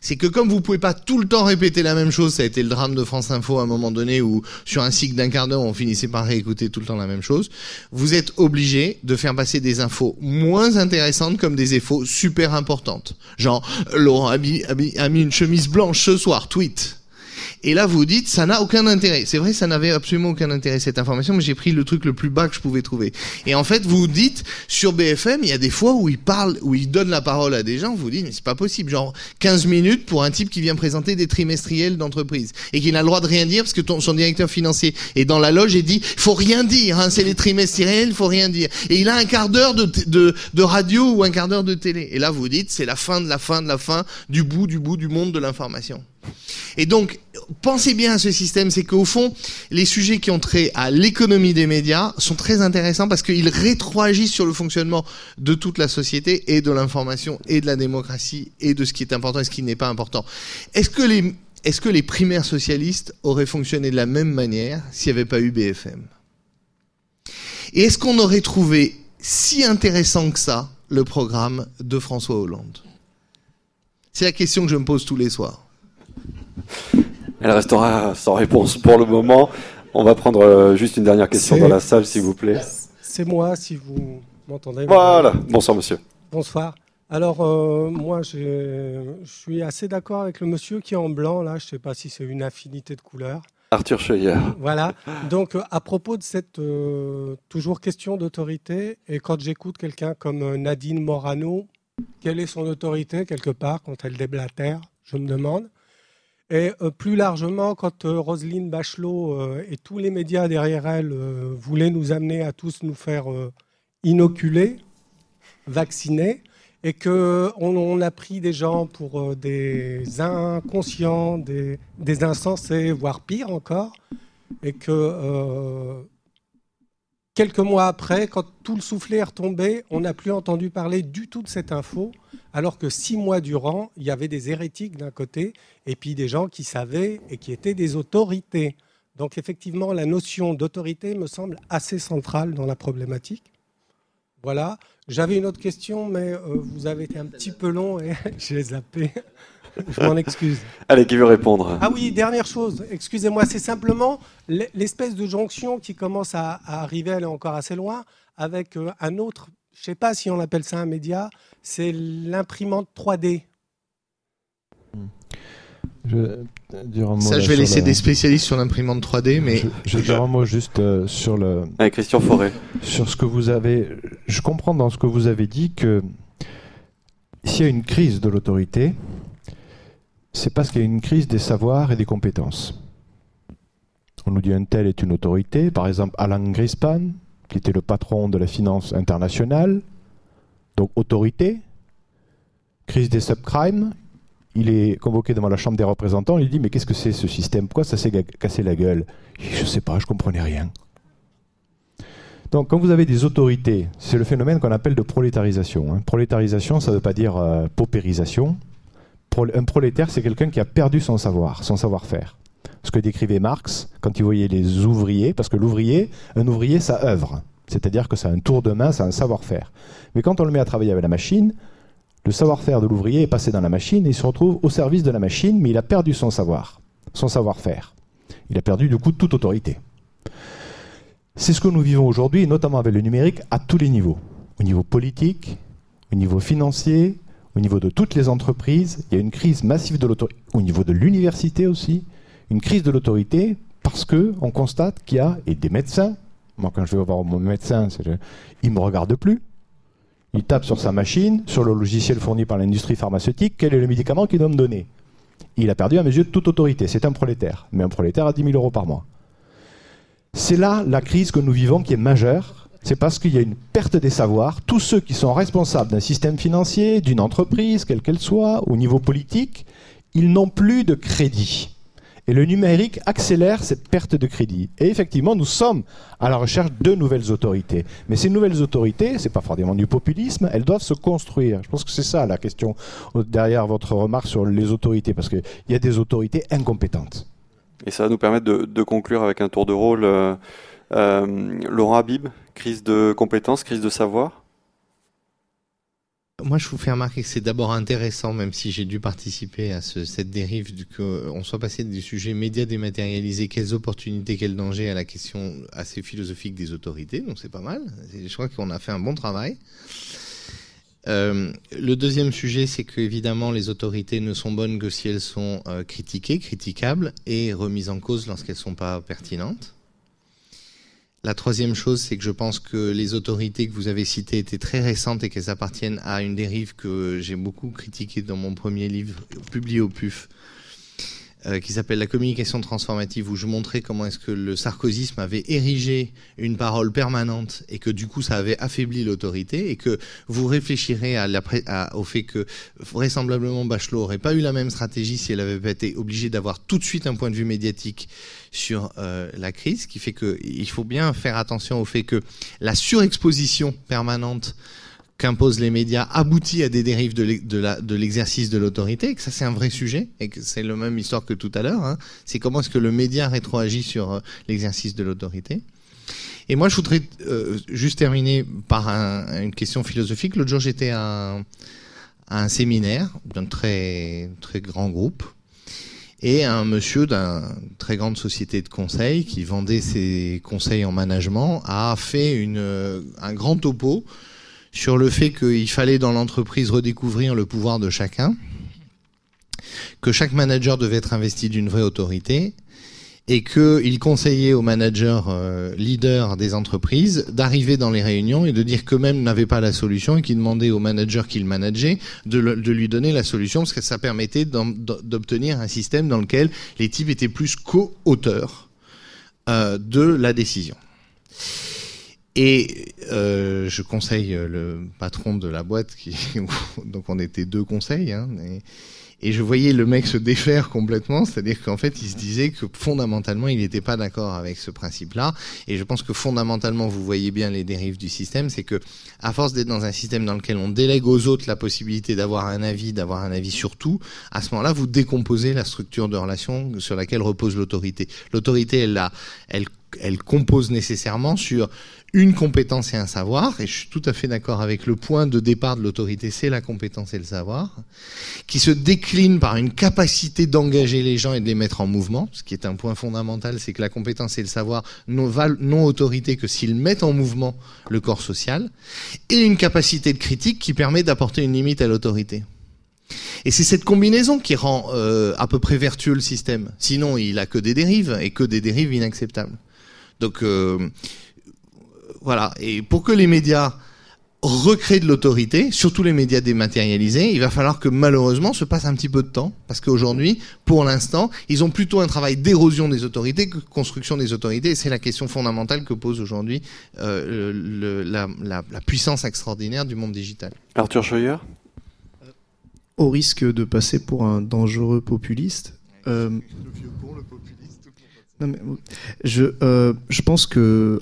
c'est que comme vous pouvez pas tout le temps répéter la même chose, ça a été le drame de France Info à un moment donné où sur un cycle d'un quart d'heure on finissait par réécouter tout le temps la même chose, vous êtes obligé de faire passer des infos moins intéressantes comme des infos super importantes. Genre, Laurent a mis une chemise blanche ce soir, tweet. Et là, vous dites, ça n'a aucun intérêt. C'est vrai, ça n'avait absolument aucun intérêt cette information, mais j'ai pris le truc le plus bas que je pouvais trouver. Et en fait, vous dites, sur BFM, il y a des fois où il parle, où il donne la parole à des gens, vous dites, mais c'est pas possible. Genre, 15 minutes pour un type qui vient présenter des trimestriels d'entreprise. Et qui n'a le droit de rien dire parce que son directeur financier est dans la loge et dit, faut rien dire, hein, c'est les trimestriels, faut rien dire. Et il a un quart d'heure de, de radio ou un quart d'heure de télé. Et là, vous dites, c'est la fin de la fin de la fin du bout du bout du monde de l'information. Et donc, pensez bien à ce système, c'est qu'au fond, les sujets qui ont trait à l'économie des médias sont très intéressants parce qu'ils rétroagissent sur le fonctionnement de toute la société et de l'information et de la démocratie et de ce qui est important et ce qui n'est pas important. Est-ce que les, est-ce que les primaires socialistes auraient fonctionné de la même manière s'il n'y avait pas eu BFM Et est-ce qu'on aurait trouvé si intéressant que ça le programme de François Hollande? C'est la question que je me pose tous les soirs. Elle restera sans réponse pour le moment. On va prendre euh, juste une dernière question dans la salle, s'il vous plaît. C'est moi, si vous m'entendez. Voilà. Bonsoir, monsieur. Bonsoir. Alors, euh, moi, je suis assez d'accord avec le monsieur qui est en blanc, là. Je ne sais pas si c'est une affinité de couleur. Arthur Scheuer. Voilà. Donc, euh, à propos de cette toujours question d'autorité, et quand j'écoute quelqu'un comme Nadine Morano, quelle est son autorité quelque part quand elle déblatère Je me demande. Et euh, plus largement, quand euh, Roselyne Bachelot euh, et tous les médias derrière elle voulaient nous amener à tous nous faire inoculer, vacciner, et qu'on on a pris des gens pour des inconscients, des, des, insensés, voire pire encore, et que quelques mois après, quand tout le soufflet est retombé, on n'a plus entendu parler du tout de cette info alors que six mois durant, il y avait des hérétiques d'un côté, et puis des gens qui savaient et qui étaient des autorités. Donc effectivement, la notion d'autorité me semble assez centrale dans la problématique. Voilà. J'avais une autre question, mais euh, vous avez été un petit peu long et j'ai zappé. Je m'en excuse. Allez, qui veut répondre? Ah oui, dernière chose, excusez-moi, c'est simplement l'espèce de jonction qui commence à, arriver, elle est encore assez loin, avec euh, un autre je ne sais pas si on appelle ça un média, c'est l'imprimante 3D. Je, ça, je vais laisser des spécialistes sur l'imprimante 3D, mais je, je un mot juste euh, sur le. Avec Christian Forêt. Sur ce que vous avez, je comprends dans ce que vous avez dit que s'il y a une crise de l'autorité, c'est parce qu'il y a une crise des savoirs et des compétences. On nous dit un tel est une autorité, par exemple Alan Greenspan, qui était le patron de la finance internationale, donc autorité, crise des subprimes, il est convoqué devant la Chambre des représentants, il dit mais qu'est-ce que c'est ce système? Pourquoi ça s'est cassé la gueule? Je ne sais pas, je ne comprenais rien. Donc quand vous avez des autorités, c'est le phénomène qu'on appelle de prolétarisation. Hein. Prolétarisation, ça ne veut pas dire euh, paupérisation. Un prolétaire, c'est quelqu'un qui a perdu son savoir, son savoir-faire. Ce que décrivait Marx quand il voyait les ouvriers, parce que l'ouvrier, un ouvrier, ça œuvre. C'est-à-dire que ça a un tour de main, ça a un savoir-faire. Mais quand on le met à travailler avec la machine, le savoir-faire de l'ouvrier est passé dans la machine et il se retrouve au service de la machine, mais il a perdu son savoir, son savoir-faire. Il a perdu du coup toute autorité. C'est ce que nous vivons aujourd'hui, notamment avec le numérique, à tous les niveaux. Au niveau politique, au niveau financier, au niveau de toutes les entreprises. Il y a une crise massive de l'autorité, au niveau de l'université aussi, une crise de l'autorité parce qu'on constate qu'il y a, et des médecins, moi quand je vais voir mon médecin, il ne me regarde plus. Il tape sur sa machine, sur le logiciel fourni par l'industrie pharmaceutique, quel est le médicament qu'il doit me donner. Il a perdu à mes yeux toute autorité. C'est un prolétaire, mais un prolétaire à 10 000 euros par mois. C'est là la crise que nous vivons qui est majeure. C'est parce qu'il y a une perte des savoirs. Tous ceux qui sont responsables d'un système financier, d'une entreprise, quelle qu'elle soit, au niveau politique, ils n'ont plus de crédit. Et le numérique accélère cette perte de crédit. Et effectivement, nous sommes à la recherche de nouvelles autorités. Mais ces nouvelles autorités, ce n'est pas forcément du populisme, elles doivent se construire. Je pense que c'est ça la question derrière votre remarque sur les autorités, parce qu'il y a des autorités incompétentes. Et ça va nous permettre de, conclure avec un tour de rôle. Euh, euh, Laurent Habib, crise de compétences, crise de savoir moi, je vous fais remarquer que c'est d'abord intéressant, même si j'ai dû participer à cette dérive, qu'on soit passé du sujet médias dématérialisés, quelles opportunités, quels dangers, à la question assez philosophique des autorités. Donc c'est pas mal. Je crois qu'on a fait un bon travail. Euh, le deuxième sujet, c'est que évidemment les autorités ne sont bonnes que si elles sont euh, critiquées, critiquables et remises en cause lorsqu'elles ne sont pas pertinentes. La troisième chose, c'est que je pense que les autorités que vous avez citées étaient très récentes et qu'elles appartiennent à une dérive que j'ai beaucoup critiquée dans mon premier livre publié au PUF, euh, qui s'appelle La communication transformative, où je montrais comment est-ce que le sarkozysme avait érigé une parole permanente et que du coup ça avait affaibli l'autorité et que vous réfléchirez à à, au fait que vraisemblablement Bachelot n'aurait pas eu la même stratégie si elle avait été obligée d'avoir tout de suite un point de vue médiatique sur euh, la crise, qui fait qu'il faut bien faire attention au fait que la surexposition permanente qu'imposent les médias aboutit à des dérives de l'exercice de l'autorité, que ça c'est un vrai sujet, et que c'est la même histoire que tout à l'heure, hein. c'est comment est-ce que le média rétroagit sur euh, l'exercice de l'autorité. Et moi je voudrais euh, juste terminer par une question philosophique. L'autre jour j'étais à, un séminaire d'un très, très grand groupe, et un monsieur d'une très grande société de conseil qui vendait ses conseils en management a fait un grand topo sur le fait qu'il fallait dans l'entreprise redécouvrir le pouvoir de chacun, que chaque manager devait être investi d'une vraie autorité, et qu'il conseillait aux managers euh, leaders des entreprises d'arriver dans les réunions et de dire qu'eux-mêmes n'avaient pas la solution et qu'ils demandaient aux managers qu'ils manageaient de, lui donner la solution parce que ça permettait d'obtenir un système dans lequel les types étaient plus co-auteurs euh, de la décision. Et euh, je conseille le patron de la boîte, qui, donc on était deux conseils, hein, et, je voyais le mec se défaire complètement, c'est-à-dire qu'en fait il se disait que fondamentalement il n'était pas d'accord avec ce principe-là, et je pense que fondamentalement vous voyez bien les dérives du système, c'est que à force d'être dans un système dans lequel on délègue aux autres la possibilité d'avoir un avis, d'avoir un avis sur tout, à ce moment-là vous décomposez la structure de relation sur laquelle repose l'autorité. L'autorité elle, elle, elle compose nécessairement sur une compétence et un savoir, et je suis tout à fait d'accord avec le point de départ de l'autorité, c'est la compétence et le savoir, qui se décline par une capacité d'engager les gens et de les mettre en mouvement, ce qui est un point fondamental, c'est que la compétence et le savoir n'ont non autorité que s'ils mettent en mouvement le corps social, et une capacité de critique qui permet d'apporter une limite à l'autorité. Et c'est cette combinaison qui rend euh, à peu près vertueux le système. Sinon, il a que des dérives et que des dérives inacceptables. Donc, euh, voilà. Et pour que les médias recréent de l'autorité, surtout les médias dématérialisés, il va falloir que malheureusement se passe un petit peu de temps, parce qu'aujourd'hui, pour l'instant, ils ont plutôt un travail d'érosion des autorités que de construction des autorités, et c'est la question fondamentale que pose aujourd'hui euh, la, puissance extraordinaire du monde digital. Arthur Scheuer? Au risque de passer pour un dangereux populiste. Euh, euh, je pense que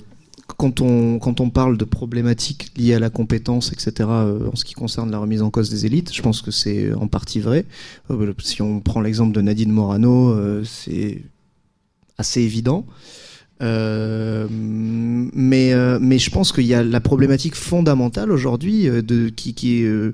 quand on, quand on parle de problématiques liées à la compétence, etc., euh, en ce qui concerne la remise en cause des élites, je pense que c'est en partie vrai. Euh, si on prend l'exemple de Nadine Morano, c'est assez évident. Mais, je pense qu'il y a la problématique fondamentale aujourd'hui qui, qui, est,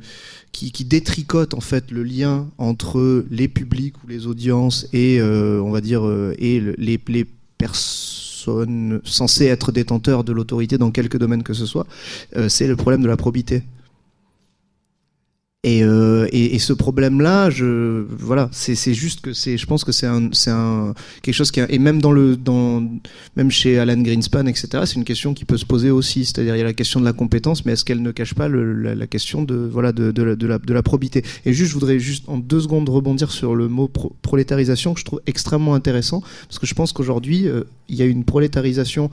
qui, qui détricote en fait le lien entre les publics ou les audiences et euh, on va dire euh, et le- les, les personnes censées être détenteurs de l'autorité dans quelque domaine que ce soit, euh, c'est le problème de la probité. Et, euh, et, et ce problème-là, je voilà, c'est juste que c'est, je pense que c'est un, c'est un quelque chose qui a- et même dans le dans même chez Alan Greenspan, etc. C'est une question qui peut se poser aussi, c'est-à-dire il y a la question de la compétence, mais est-ce qu'elle ne cache pas le, la, question de voilà de, de, la, de la probité? Et juste, je voudrais juste en deux secondes rebondir sur le mot pro- prolétarisation que je trouve extrêmement intéressant parce que je pense qu'aujourd'hui euh, il y a une prolétarisation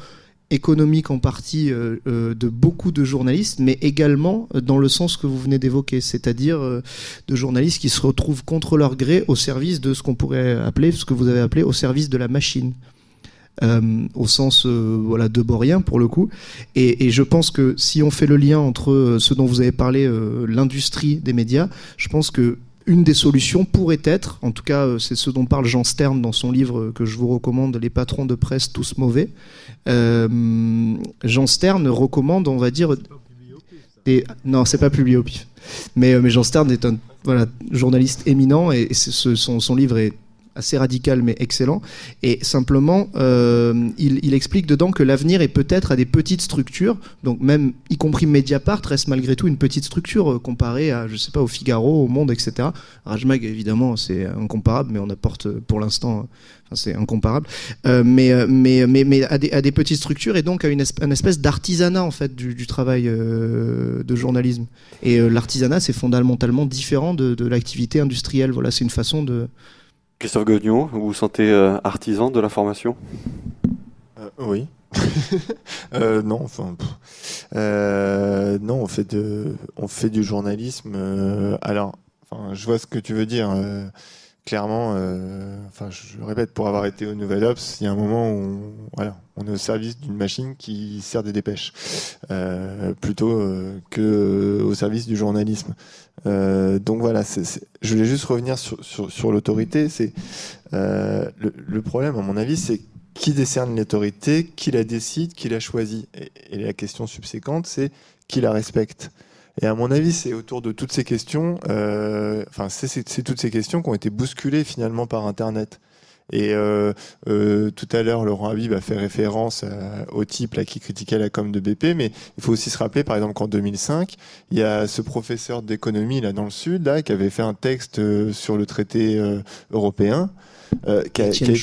économique en partie euh, euh, de beaucoup de journalistes, mais également dans le sens que vous venez d'évoquer, c'est-à-dire euh, de journalistes qui se retrouvent contre leur gré au service de ce qu'on pourrait appeler, ce que vous avez appelé au service de la machine. Au sens voilà de Borien pour le coup et, je pense que si on fait le lien entre ce dont vous avez parlé l'industrie des médias je pense que une des solutions pourrait être, en tout cas euh, c'est ce dont parle Jean Stern dans son livre que je vous recommande, Les patrons de presse tous mauvais. Euh, Jean Stern recommande, on va dire, des... non c'est pas publié au pif, mais, euh, mais Jean Stern est un voilà journaliste éminent et, et c'est ce- son, son livre est assez radical mais excellent. Et simplement, euh, il, explique dedans que l'avenir est peut-être à des petites structures, donc même y compris Mediapart reste malgré tout une petite structure euh, comparée à, je sais pas, au Figaro, au Monde, etc. Rajmag évidemment c'est incomparable, mais on apporte euh, pour l'instant, enfin, c'est incomparable, mais, mais mais mais à des, à des petites structures et donc à une, esp- une espèce d'artisanat en fait du, travail de journalisme. Et l'artisanat c'est fondamentalement différent de l'activité industrielle. Voilà, c'est une façon de Christophe Guignon, vous vous sentez euh, artisan de l'information Euh, oui. Euh, non, on fait du journalisme. alors, je vois ce que tu veux dire. Clairement, euh, enfin, je, je répète, pour avoir été au Nouvel Ops, il y a un moment où, on, voilà, on est au service d'une machine qui sert des dépêches, euh, plutôt euh, que euh, au service du journalisme. Donc voilà, je voulais juste revenir sur, l'autorité. C'est le, le problème, à mon avis, c'est qui décerne l'autorité, qui la décide, qui la choisit. Et la question subséquente, c'est qui la respecte. Et à mon avis, c'est autour de toutes ces questions, euh, enfin, c'est- toutes ces questions qui ont été bousculées finalement par Internet. Et euh, euh, tout à l'heure, Laurent Habib a fait référence euh, au type là, qui critiquait la com de BP, mais il faut aussi se rappeler, par exemple, qu'en 2005, il y a ce professeur d'économie là dans le sud là qui avait fait un texte euh, sur le traité euh, européen, euh, qui a, qui a-.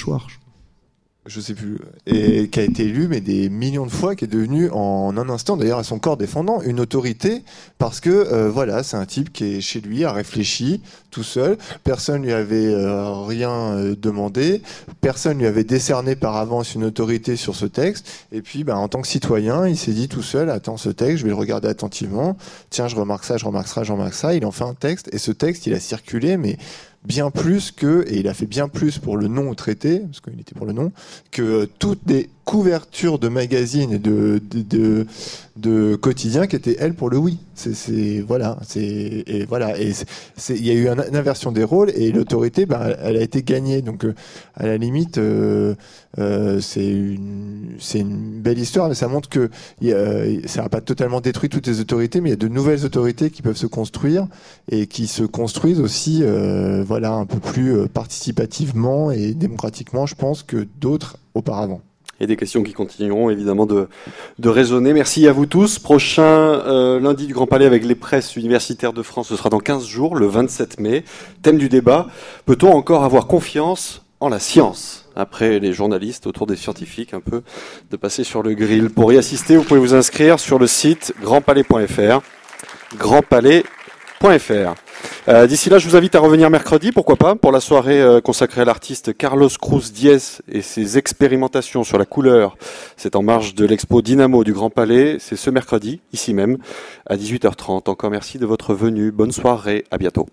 je sais plus, et qui a été élu mais des millions de fois, qui est devenu en un instant, d'ailleurs à son corps défendant, une autorité parce que euh, voilà, c'est un type qui est chez lui, a réfléchi tout seul, personne lui avait euh, rien euh, demandé, personne lui avait décerné par avance une autorité sur ce texte, et puis bah, en tant que citoyen, il s'est dit tout seul, attends ce texte, je vais le regarder attentivement, tiens je remarque ça, je remarque ça, je remarque ça, il en fait un texte, et ce texte il a circulé mais bien plus que, et il a fait bien plus pour le nom au traité, parce qu'il était pour le nom, que euh, toutes les couvertures de magazines et de, de, de, quotidiens qui étaient elles pour le oui. C'est, voilà, c'est et voilà, et il y a eu un- une inversion des rôles et l'autorité, ben, elle a été gagnée. Donc euh, à la limite, euh, euh, c'est une, c'est une belle histoire, mais ça montre que y a- ça n'a pas totalement détruit toutes les autorités, mais il y a de nouvelles autorités qui peuvent se construire et qui se construisent aussi, voilà, un peu plus participativement et démocratiquement, je pense, que d'autres auparavant. Et des questions qui continueront évidemment de, de résonner. Merci à vous tous. Prochain euh, lundi du Grand Palais avec les presses universitaires de France, ce sera dans 15 jours, le 27 mai. Thème du débat, peut-on encore avoir confiance en la science? Après les journalistes autour des scientifiques, un peu de passer sur le grill. Pour y assister, vous pouvez vous inscrire sur le site grandpalais.fr. grandpalais.fr. Euh, D'ici là, je vous invite à revenir mercredi, pourquoi pas, pour la soirée euh, consacrée à l'artiste Carlos Cruz Diez et ses expérimentations sur la couleur. C'est en marge de l'expo Dynamo du Grand Palais. C'est ce mercredi, ici même, à 18h30. Encore merci de votre venue. Bonne soirée. À bientôt.